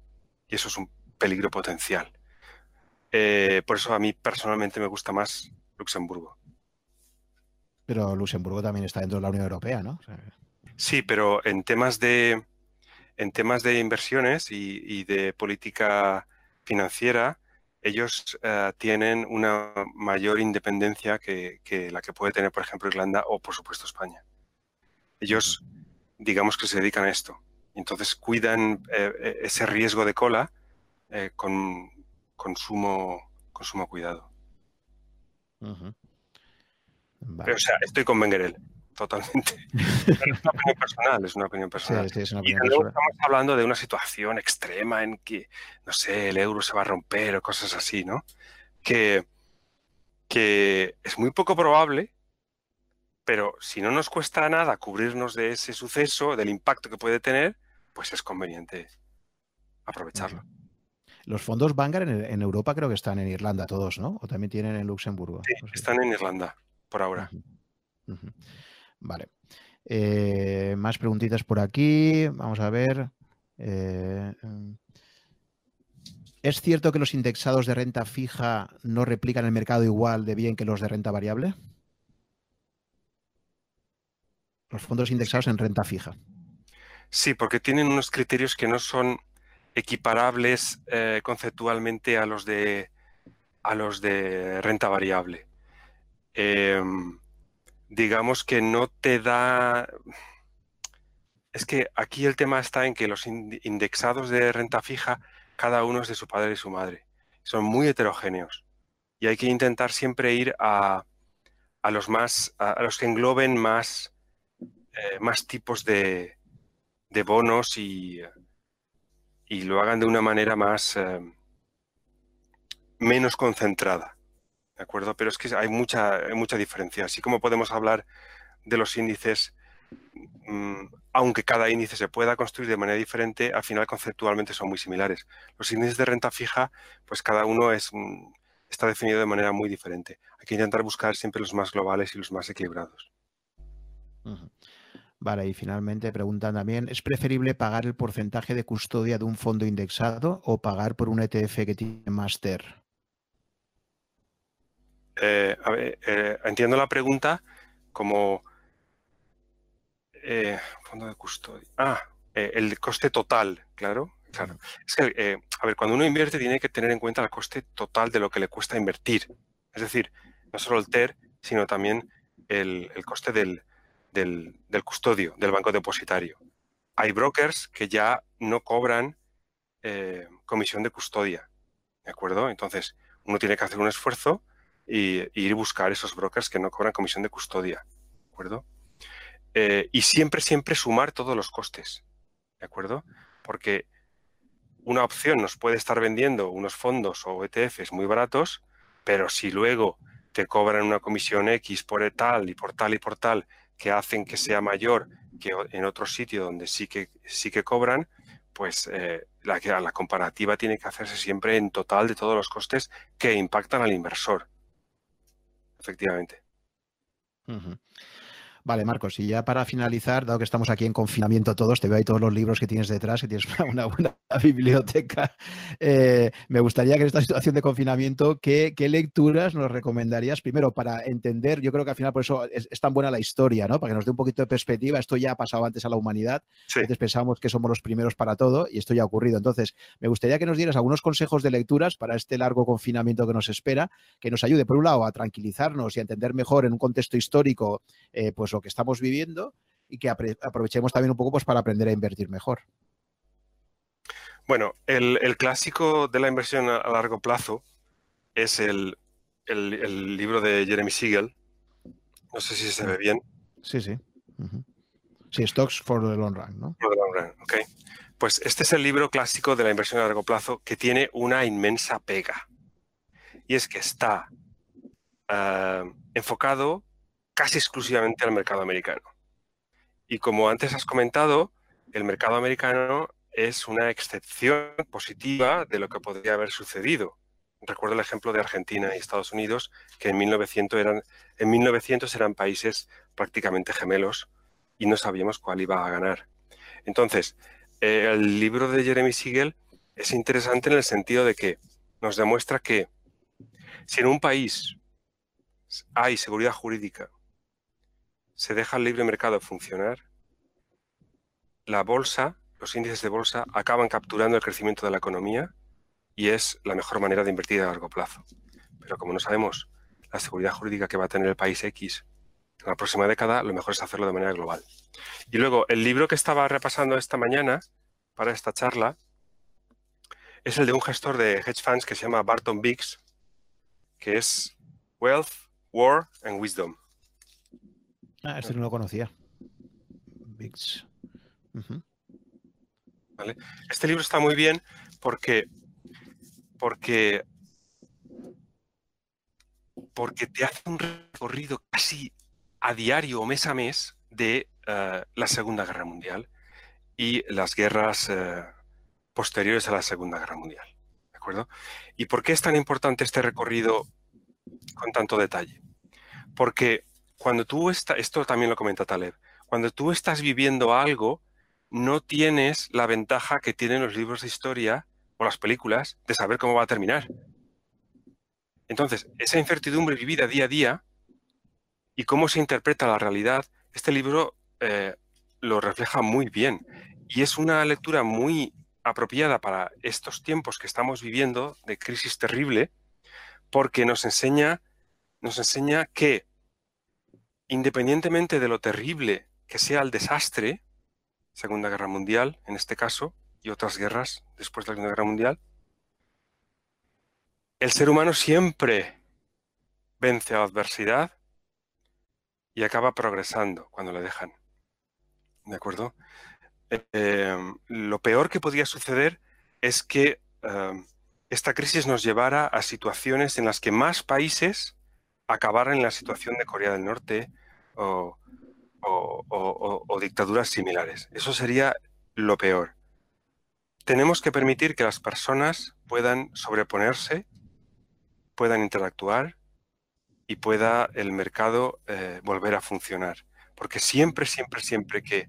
Y eso es un peligro potencial. Eh, por eso a mí personalmente me gusta más Luxemburgo. Pero Luxemburgo también está dentro de la Unión Europea, ¿no? Sí, pero en temas de en temas de inversiones y, de política financiera, ellos eh, tienen una mayor independencia que, la que puede tener, por ejemplo, Irlanda o, por supuesto, España. Ellos, digamos que se dedican a esto. Entonces, cuidan eh, eh, ese riesgo de cola con, con, sumo, cuidado. o sea, estoy con Benguerel totalmente. es una opinión personal, es una opinión personal. y estamos hablando de una situación extrema en que, no sé, el euro se va a romper o cosas así, ¿no? Que, que es muy poco probable, pero si no nos cuesta nada cubrirnos de ese suceso, del impacto que puede tener, pues es conveniente aprovecharlo. Los fondos Vanguard en, Europa creo que están en Irlanda todos, ¿no? O también tienen en Luxemburgo. Sí, están en Irlanda, por ahora. Vale. Eh, más preguntitas por aquí. Vamos a ver. Eh, ¿Es cierto que los indexados de renta fija no replican el mercado igual de bien que los de renta variable? Los fondos indexados en renta fija. Sí, porque tienen unos criterios que no son equiparables eh, conceptualmente a los de a los de renta variable. Em, digamos que no te da. Es que aquí el tema está en que los indexados de renta fija cada uno es de su padre y su madre. Son muy heterogéneos. Y hay que intentar siempre ir a, los más, a, los que engloben más, eh, más tipos de, bonos y, y, lo hagan de una manera más eh, menos concentrada. ¿De acuerdo? Pero es que hay mucha, mucha diferencia. Así como podemos hablar de los índices Mm, aunque cada índice se pueda construir de manera diferente, al final conceptualmente son muy similares. Los índices de renta fija, pues cada uno es, mm, está definido de manera muy diferente. Hay que intentar buscar siempre los más globales y los más equilibrados. Vale, y finalmente preguntan también, ¿es preferible pagar el porcentaje de custodia de un fondo indexado o pagar por un ETF que tiene máster? Eh, eh, entiendo la pregunta como eh, fondo de custodia. Ah, eh, el coste total, claro. Claro. Es que, a ver, cuando uno invierte tiene que tener en cuenta el coste total de lo que le cuesta invertir. Es decir, no solo el TER, sino también el, coste del, del, custodio, del banco depositario. Hay brokers que ya no cobran comisión de custodia. ¿De acuerdo? Entonces, uno tiene que hacer un esfuerzo y, ir a buscar esos brokers que no cobran comisión de custodia. ¿De acuerdo? Eh, y siempre, siempre sumar todos los costes, ¿de acuerdo? Porque una opción nos puede estar vendiendo unos fondos o ETFs muy baratos, pero si luego te cobran una comisión X por tal y por tal y por tal que hacen que sea mayor que en otro sitio donde sí que, sí que cobran, pues eh, la comparativa tiene que hacerse siempre en total de todos los costes que impactan al inversor. Efectivamente. Vale, Marcos, y ya para finalizar, dado que estamos aquí en confinamiento todos, te veo ahí todos los libros que tienes detrás, que tienes una buena biblioteca. Eh, me gustaría que en esta situación de confinamiento, ¿qué, lecturas nos recomendarías? Primero, para entender, yo creo que al final por eso es, tan buena la historia, ¿no? Para que nos dé un poquito de perspectiva. Esto ya ha pasado antes a la humanidad. Antes pensábamos que somos los primeros para todo y esto ya ha ocurrido. Entonces, me gustaría que nos dieras algunos consejos de lecturas para este largo confinamiento que nos espera, que nos ayude, por un lado, a tranquilizarnos y a entender mejor en un contexto histórico, eh, pues lo que estamos viviendo y que aprovechemos también un poco pues, para aprender a invertir mejor. Bueno, el, clásico de la inversión a largo plazo es el, libro de Jeremy Siegel. No sé si se ve bien. Sí, sí. Sí, Stocks for the Long Run, ¿no? For the long run, ok. Pues este es el libro clásico de la inversión a largo plazo que tiene una inmensa pega. Y es que está ah, enfocado casi exclusivamente al mercado americano. Y como antes has comentado, el mercado americano es una excepción positiva de lo que podría haber sucedido. Recuerdo el ejemplo de Argentina y Estados Unidos, que en 1900 eran, en 1900 eran países prácticamente gemelos y no sabíamos cuál iba a ganar. Entonces, eh, el libro de Jeremy Siegel es interesante en el sentido de que nos demuestra que si en un país hay seguridad jurídica se deja el libre mercado funcionar, la bolsa, los índices de bolsa acaban capturando el crecimiento de la economía y es la mejor manera de invertir a largo plazo. Pero como no sabemos la seguridad jurídica que va a tener el país X en la próxima década, lo mejor es hacerlo de manera global. Y luego, el libro que estaba repasando esta mañana para esta charla es el de un gestor de hedge funds que se llama Barton Biggs, que es Wealth, War and Wisdom. Este no lo conocía. Este libro está muy bien porque, porque, porque te hace un recorrido casi a diario o mes a mes de eh, la Segunda Guerra Mundial y las guerras eh, posteriores a la Segunda Guerra Mundial. ¿De acuerdo? ¿Y por qué es tan importante este recorrido con tanto detalle? Porque cuando tú estás, esto también lo comenta Taleb, cuando tú estás viviendo algo, no tienes la ventaja que tienen los libros de historia o las películas de saber cómo va a terminar. Entonces, esa incertidumbre vivida día a día y cómo se interpreta la realidad, este libro eh, lo refleja muy bien. Y es una lectura muy apropiada para estos tiempos que estamos viviendo de crisis terrible, porque nos enseña, nos enseña que independientemente de lo terrible que sea el desastre, Segunda Guerra Mundial en este caso, y otras guerras después de la Segunda Guerra Mundial, el ser humano siempre vence a la adversidad y acaba progresando cuando le dejan. ¿De acuerdo? Em, lo peor que podría suceder es que em, esta crisis nos llevara a situaciones en las que más países acabaran en la situación de Corea del Norte o, o dictaduras similares. Eso sería lo peor. Tenemos que permitir que las personas puedan sobreponerse, puedan interactuar y pueda el mercado eh, volver a funcionar. Porque siempre, siempre, siempre que,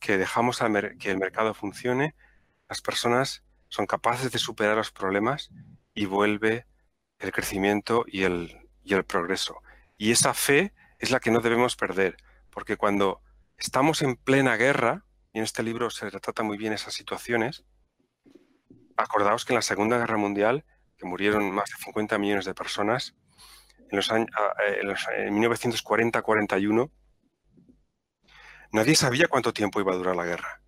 dejamos que el mercado funcione, las personas son capaces de superar los problemas y vuelve el crecimiento y el, y el progreso. Y esa fe es la que no debemos perder, porque cuando estamos en plena guerra, y en este libro se retrata muy bien esas situaciones, acordaos que en la Segunda Guerra Mundial, que murieron más de 50 millones de personas, en los años en 1940-41, nadie sabía cuánto tiempo iba a durar la guerra.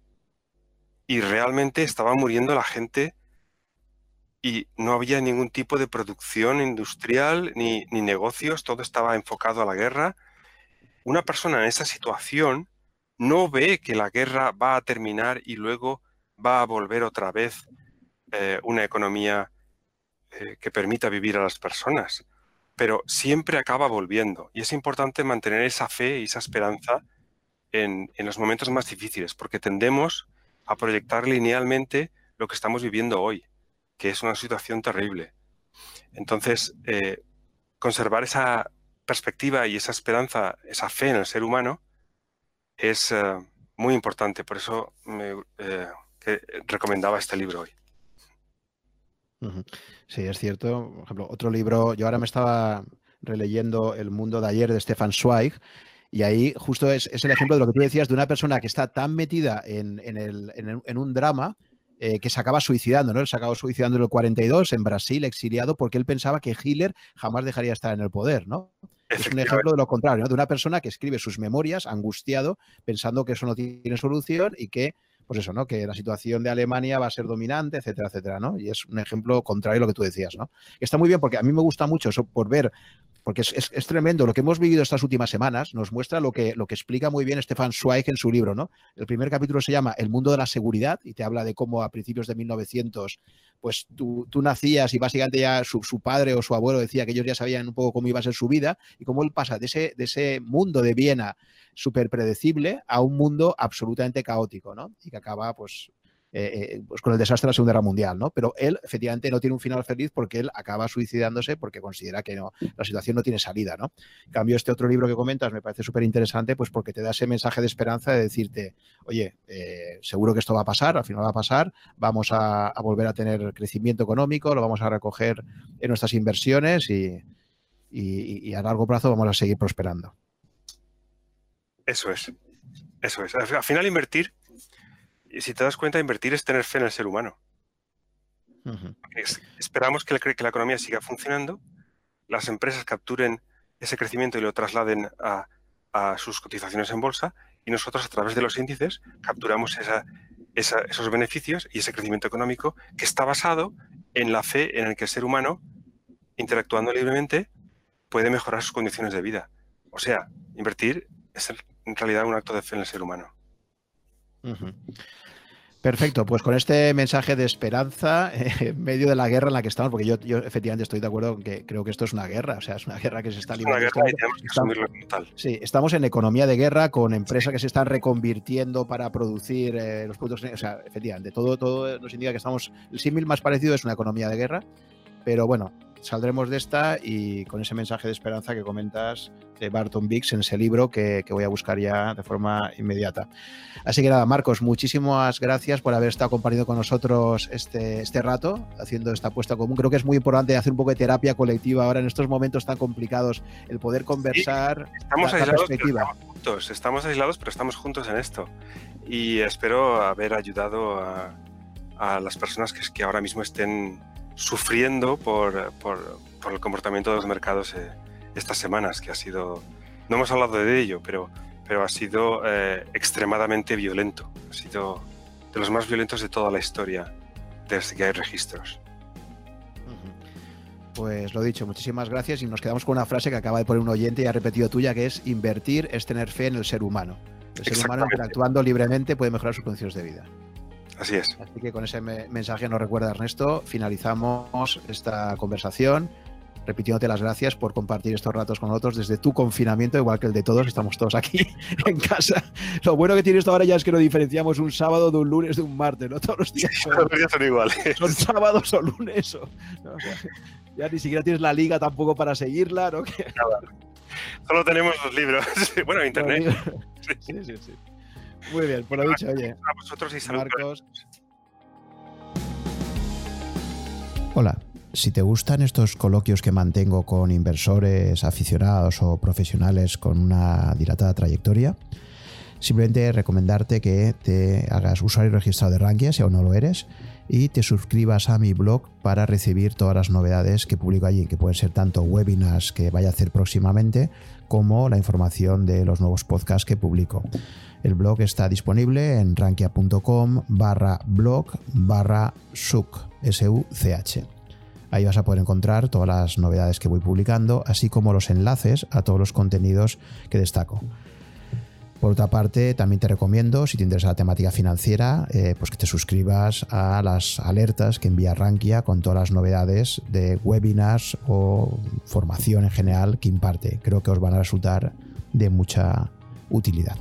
Y realmente estaba muriendo la gente y no había ningún tipo de producción industrial ni, ni negocios, todo estaba enfocado a la guerra. Una persona en esa situación no ve que la guerra va a terminar y luego va a volver otra vez eh, una economía eh, que permita vivir a las personas pero siempre acaba volviendo. Y es importante mantener esa fe y esa esperanza en, los momentos más difíciles, porque tendemos a proyectar linealmente lo que estamos viviendo hoy, que es una situación terrible. Entonces, eh, conservar esa perspectiva y esa esperanza, esa fe en el ser humano, es eh, muy importante. Por eso me eh, recomendaba este libro hoy. Sí, es cierto. Por ejemplo, otro libro, yo ahora me estaba releyendo El mundo de ayer de Stefan Zweig, y ahí justo es, el ejemplo de lo que tú decías de una persona que está tan metida en, un drama eh, que se acaba suicidando, ¿no? Él se acabó suicidando en el 42 en Brasil, exiliado, porque él pensaba que Hitler jamás dejaría de estar en el poder, ¿no? Es un ejemplo de lo contrario, ¿no? De una persona que escribe sus memorias angustiado, pensando que eso no tiene solución y que pues eso, ¿no? Que la situación de Alemania va a ser dominante, etcétera, etcétera, ¿no? Y es un ejemplo contrario a lo que tú decías, ¿no? Está muy bien porque a mí me gusta mucho eso por ver porque es, tremendo. Lo que hemos vivido estas últimas semanas nos muestra lo que, lo que explica muy bien Stefan Zweig en su libro. ¿no? El primer capítulo se llama El mundo de la seguridad y te habla de cómo a principios de 1900 pues tú, nacías y básicamente ya su, padre o su abuelo decía que ellos ya sabían un poco cómo iba a ser su vida y cómo él pasa de ese, de ese mundo de Viena súper predecible a un mundo absolutamente caótico, ¿no? Y que acaba pues eh, eh, pues con el desastre de la Segunda Guerra Mundial, ¿no? Pero él efectivamente no tiene un final feliz porque él acaba suicidándose porque considera que no, la situación no tiene salida, ¿no? En cambio, este otro libro que comentas me parece súper interesante, pues porque te da ese mensaje de esperanza de decirte, oye, eh, seguro que esto va a pasar, al final va a pasar, vamos a, volver a tener crecimiento económico, lo vamos a recoger en nuestras inversiones y, y a largo plazo vamos a seguir prosperando. Eso es. Eso es. Al final invertir y si te das cuenta, invertir es tener fe en el ser humano. esperamos que, la economía siga funcionando, las empresas capturen ese crecimiento y lo trasladen a, sus cotizaciones en bolsa y nosotros a través de los índices capturamos esos beneficios y ese crecimiento económico que está basado en la fe en el que el ser humano, interactuando libremente, puede mejorar sus condiciones de vida. O sea, invertir es en realidad un acto de fe en el ser humano. Perfecto, pues con este mensaje de esperanza eh, en medio de la guerra en la que estamos, porque yo, yo efectivamente estoy de acuerdo con que creo que esto es una guerra, o sea, es una guerra que se está librando. Es una guerra y tenemos que asumirlo como tal. Sí, estamos en economía de guerra con empresas que se están reconvirtiendo para producir eh, los productos, o sea, efectivamente, todo, todo nos indica que estamos, el símil más parecido es una economía de guerra, pero bueno, saldremos de esta y con ese mensaje de esperanza que comentas de Barton Biggs en ese libro que, que, voy a buscar ya de forma inmediata. Así que nada, Marcos, muchísimas gracias por haber estado compartiendo con nosotros este, este rato, haciendo esta apuesta común. Creo que es muy importante hacer un poco de terapia colectiva ahora en estos momentos tan complicados, el poder conversar. Sí, estamos, la, aislados, estamos juntos, estamos aislados, pero estamos juntos en esto. Y espero haber ayudado a, a las personas que, que ahora mismo estén sufriendo por, por, por, el comportamiento de los mercados eh, estas semanas, que ha sido, no hemos hablado de ello, pero, pero ha sido eh, extremadamente violento. Ha sido de los más violentos de toda la historia desde que hay registros. Pues lo dicho, muchísimas gracias y nos quedamos con una frase que acaba de poner un oyente y ha repetido tuya, que es invertir es tener fe en el ser humano. El ser humano interactuando libremente puede mejorar sus condiciones de vida. Así es. Así que con ese mensaje nos recuerda Ernesto, finalizamos esta conversación repitiéndote las gracias por compartir estos ratos con nosotros desde tu confinamiento, igual que el de todos, estamos todos aquí en casa. Lo bueno que tiene esto ahora ya es que no diferenciamos un sábado de un lunes de un martes, ¿no? Todos los días son, Todos los días son iguales. Son sábados o lunes. O, ya ni siquiera tienes la liga tampoco para seguirla, ¿no? Nada. Solo tenemos los libros. bueno, internet. Sí, sí, sí. Muy bien, por lo dicho, oye. A vosotros y salud. Marcos. Hola. Si te gustan estos coloquios que mantengo con inversores, aficionados o profesionales con una dilatada trayectoria, simplemente recomendarte que te hagas usuario registrado de Rankia si aún no lo eres y te suscribas a mi blog para recibir todas las novedades que publico allí, que pueden ser tanto webinars que vaya a hacer próximamente como la información de los nuevos podcasts que publico. El blog está disponible en rankia.com barra blog barra such. Ahí vas a poder encontrar todas las novedades que voy publicando, así como los enlaces a todos los contenidos que destaco. Por otra parte, también te recomiendo, si te interesa la temática financiera, eh, pues que te suscribas a las alertas que envía Rankia con todas las novedades de webinars o formación en general que imparte. Creo que os van a resultar de mucha utilidad.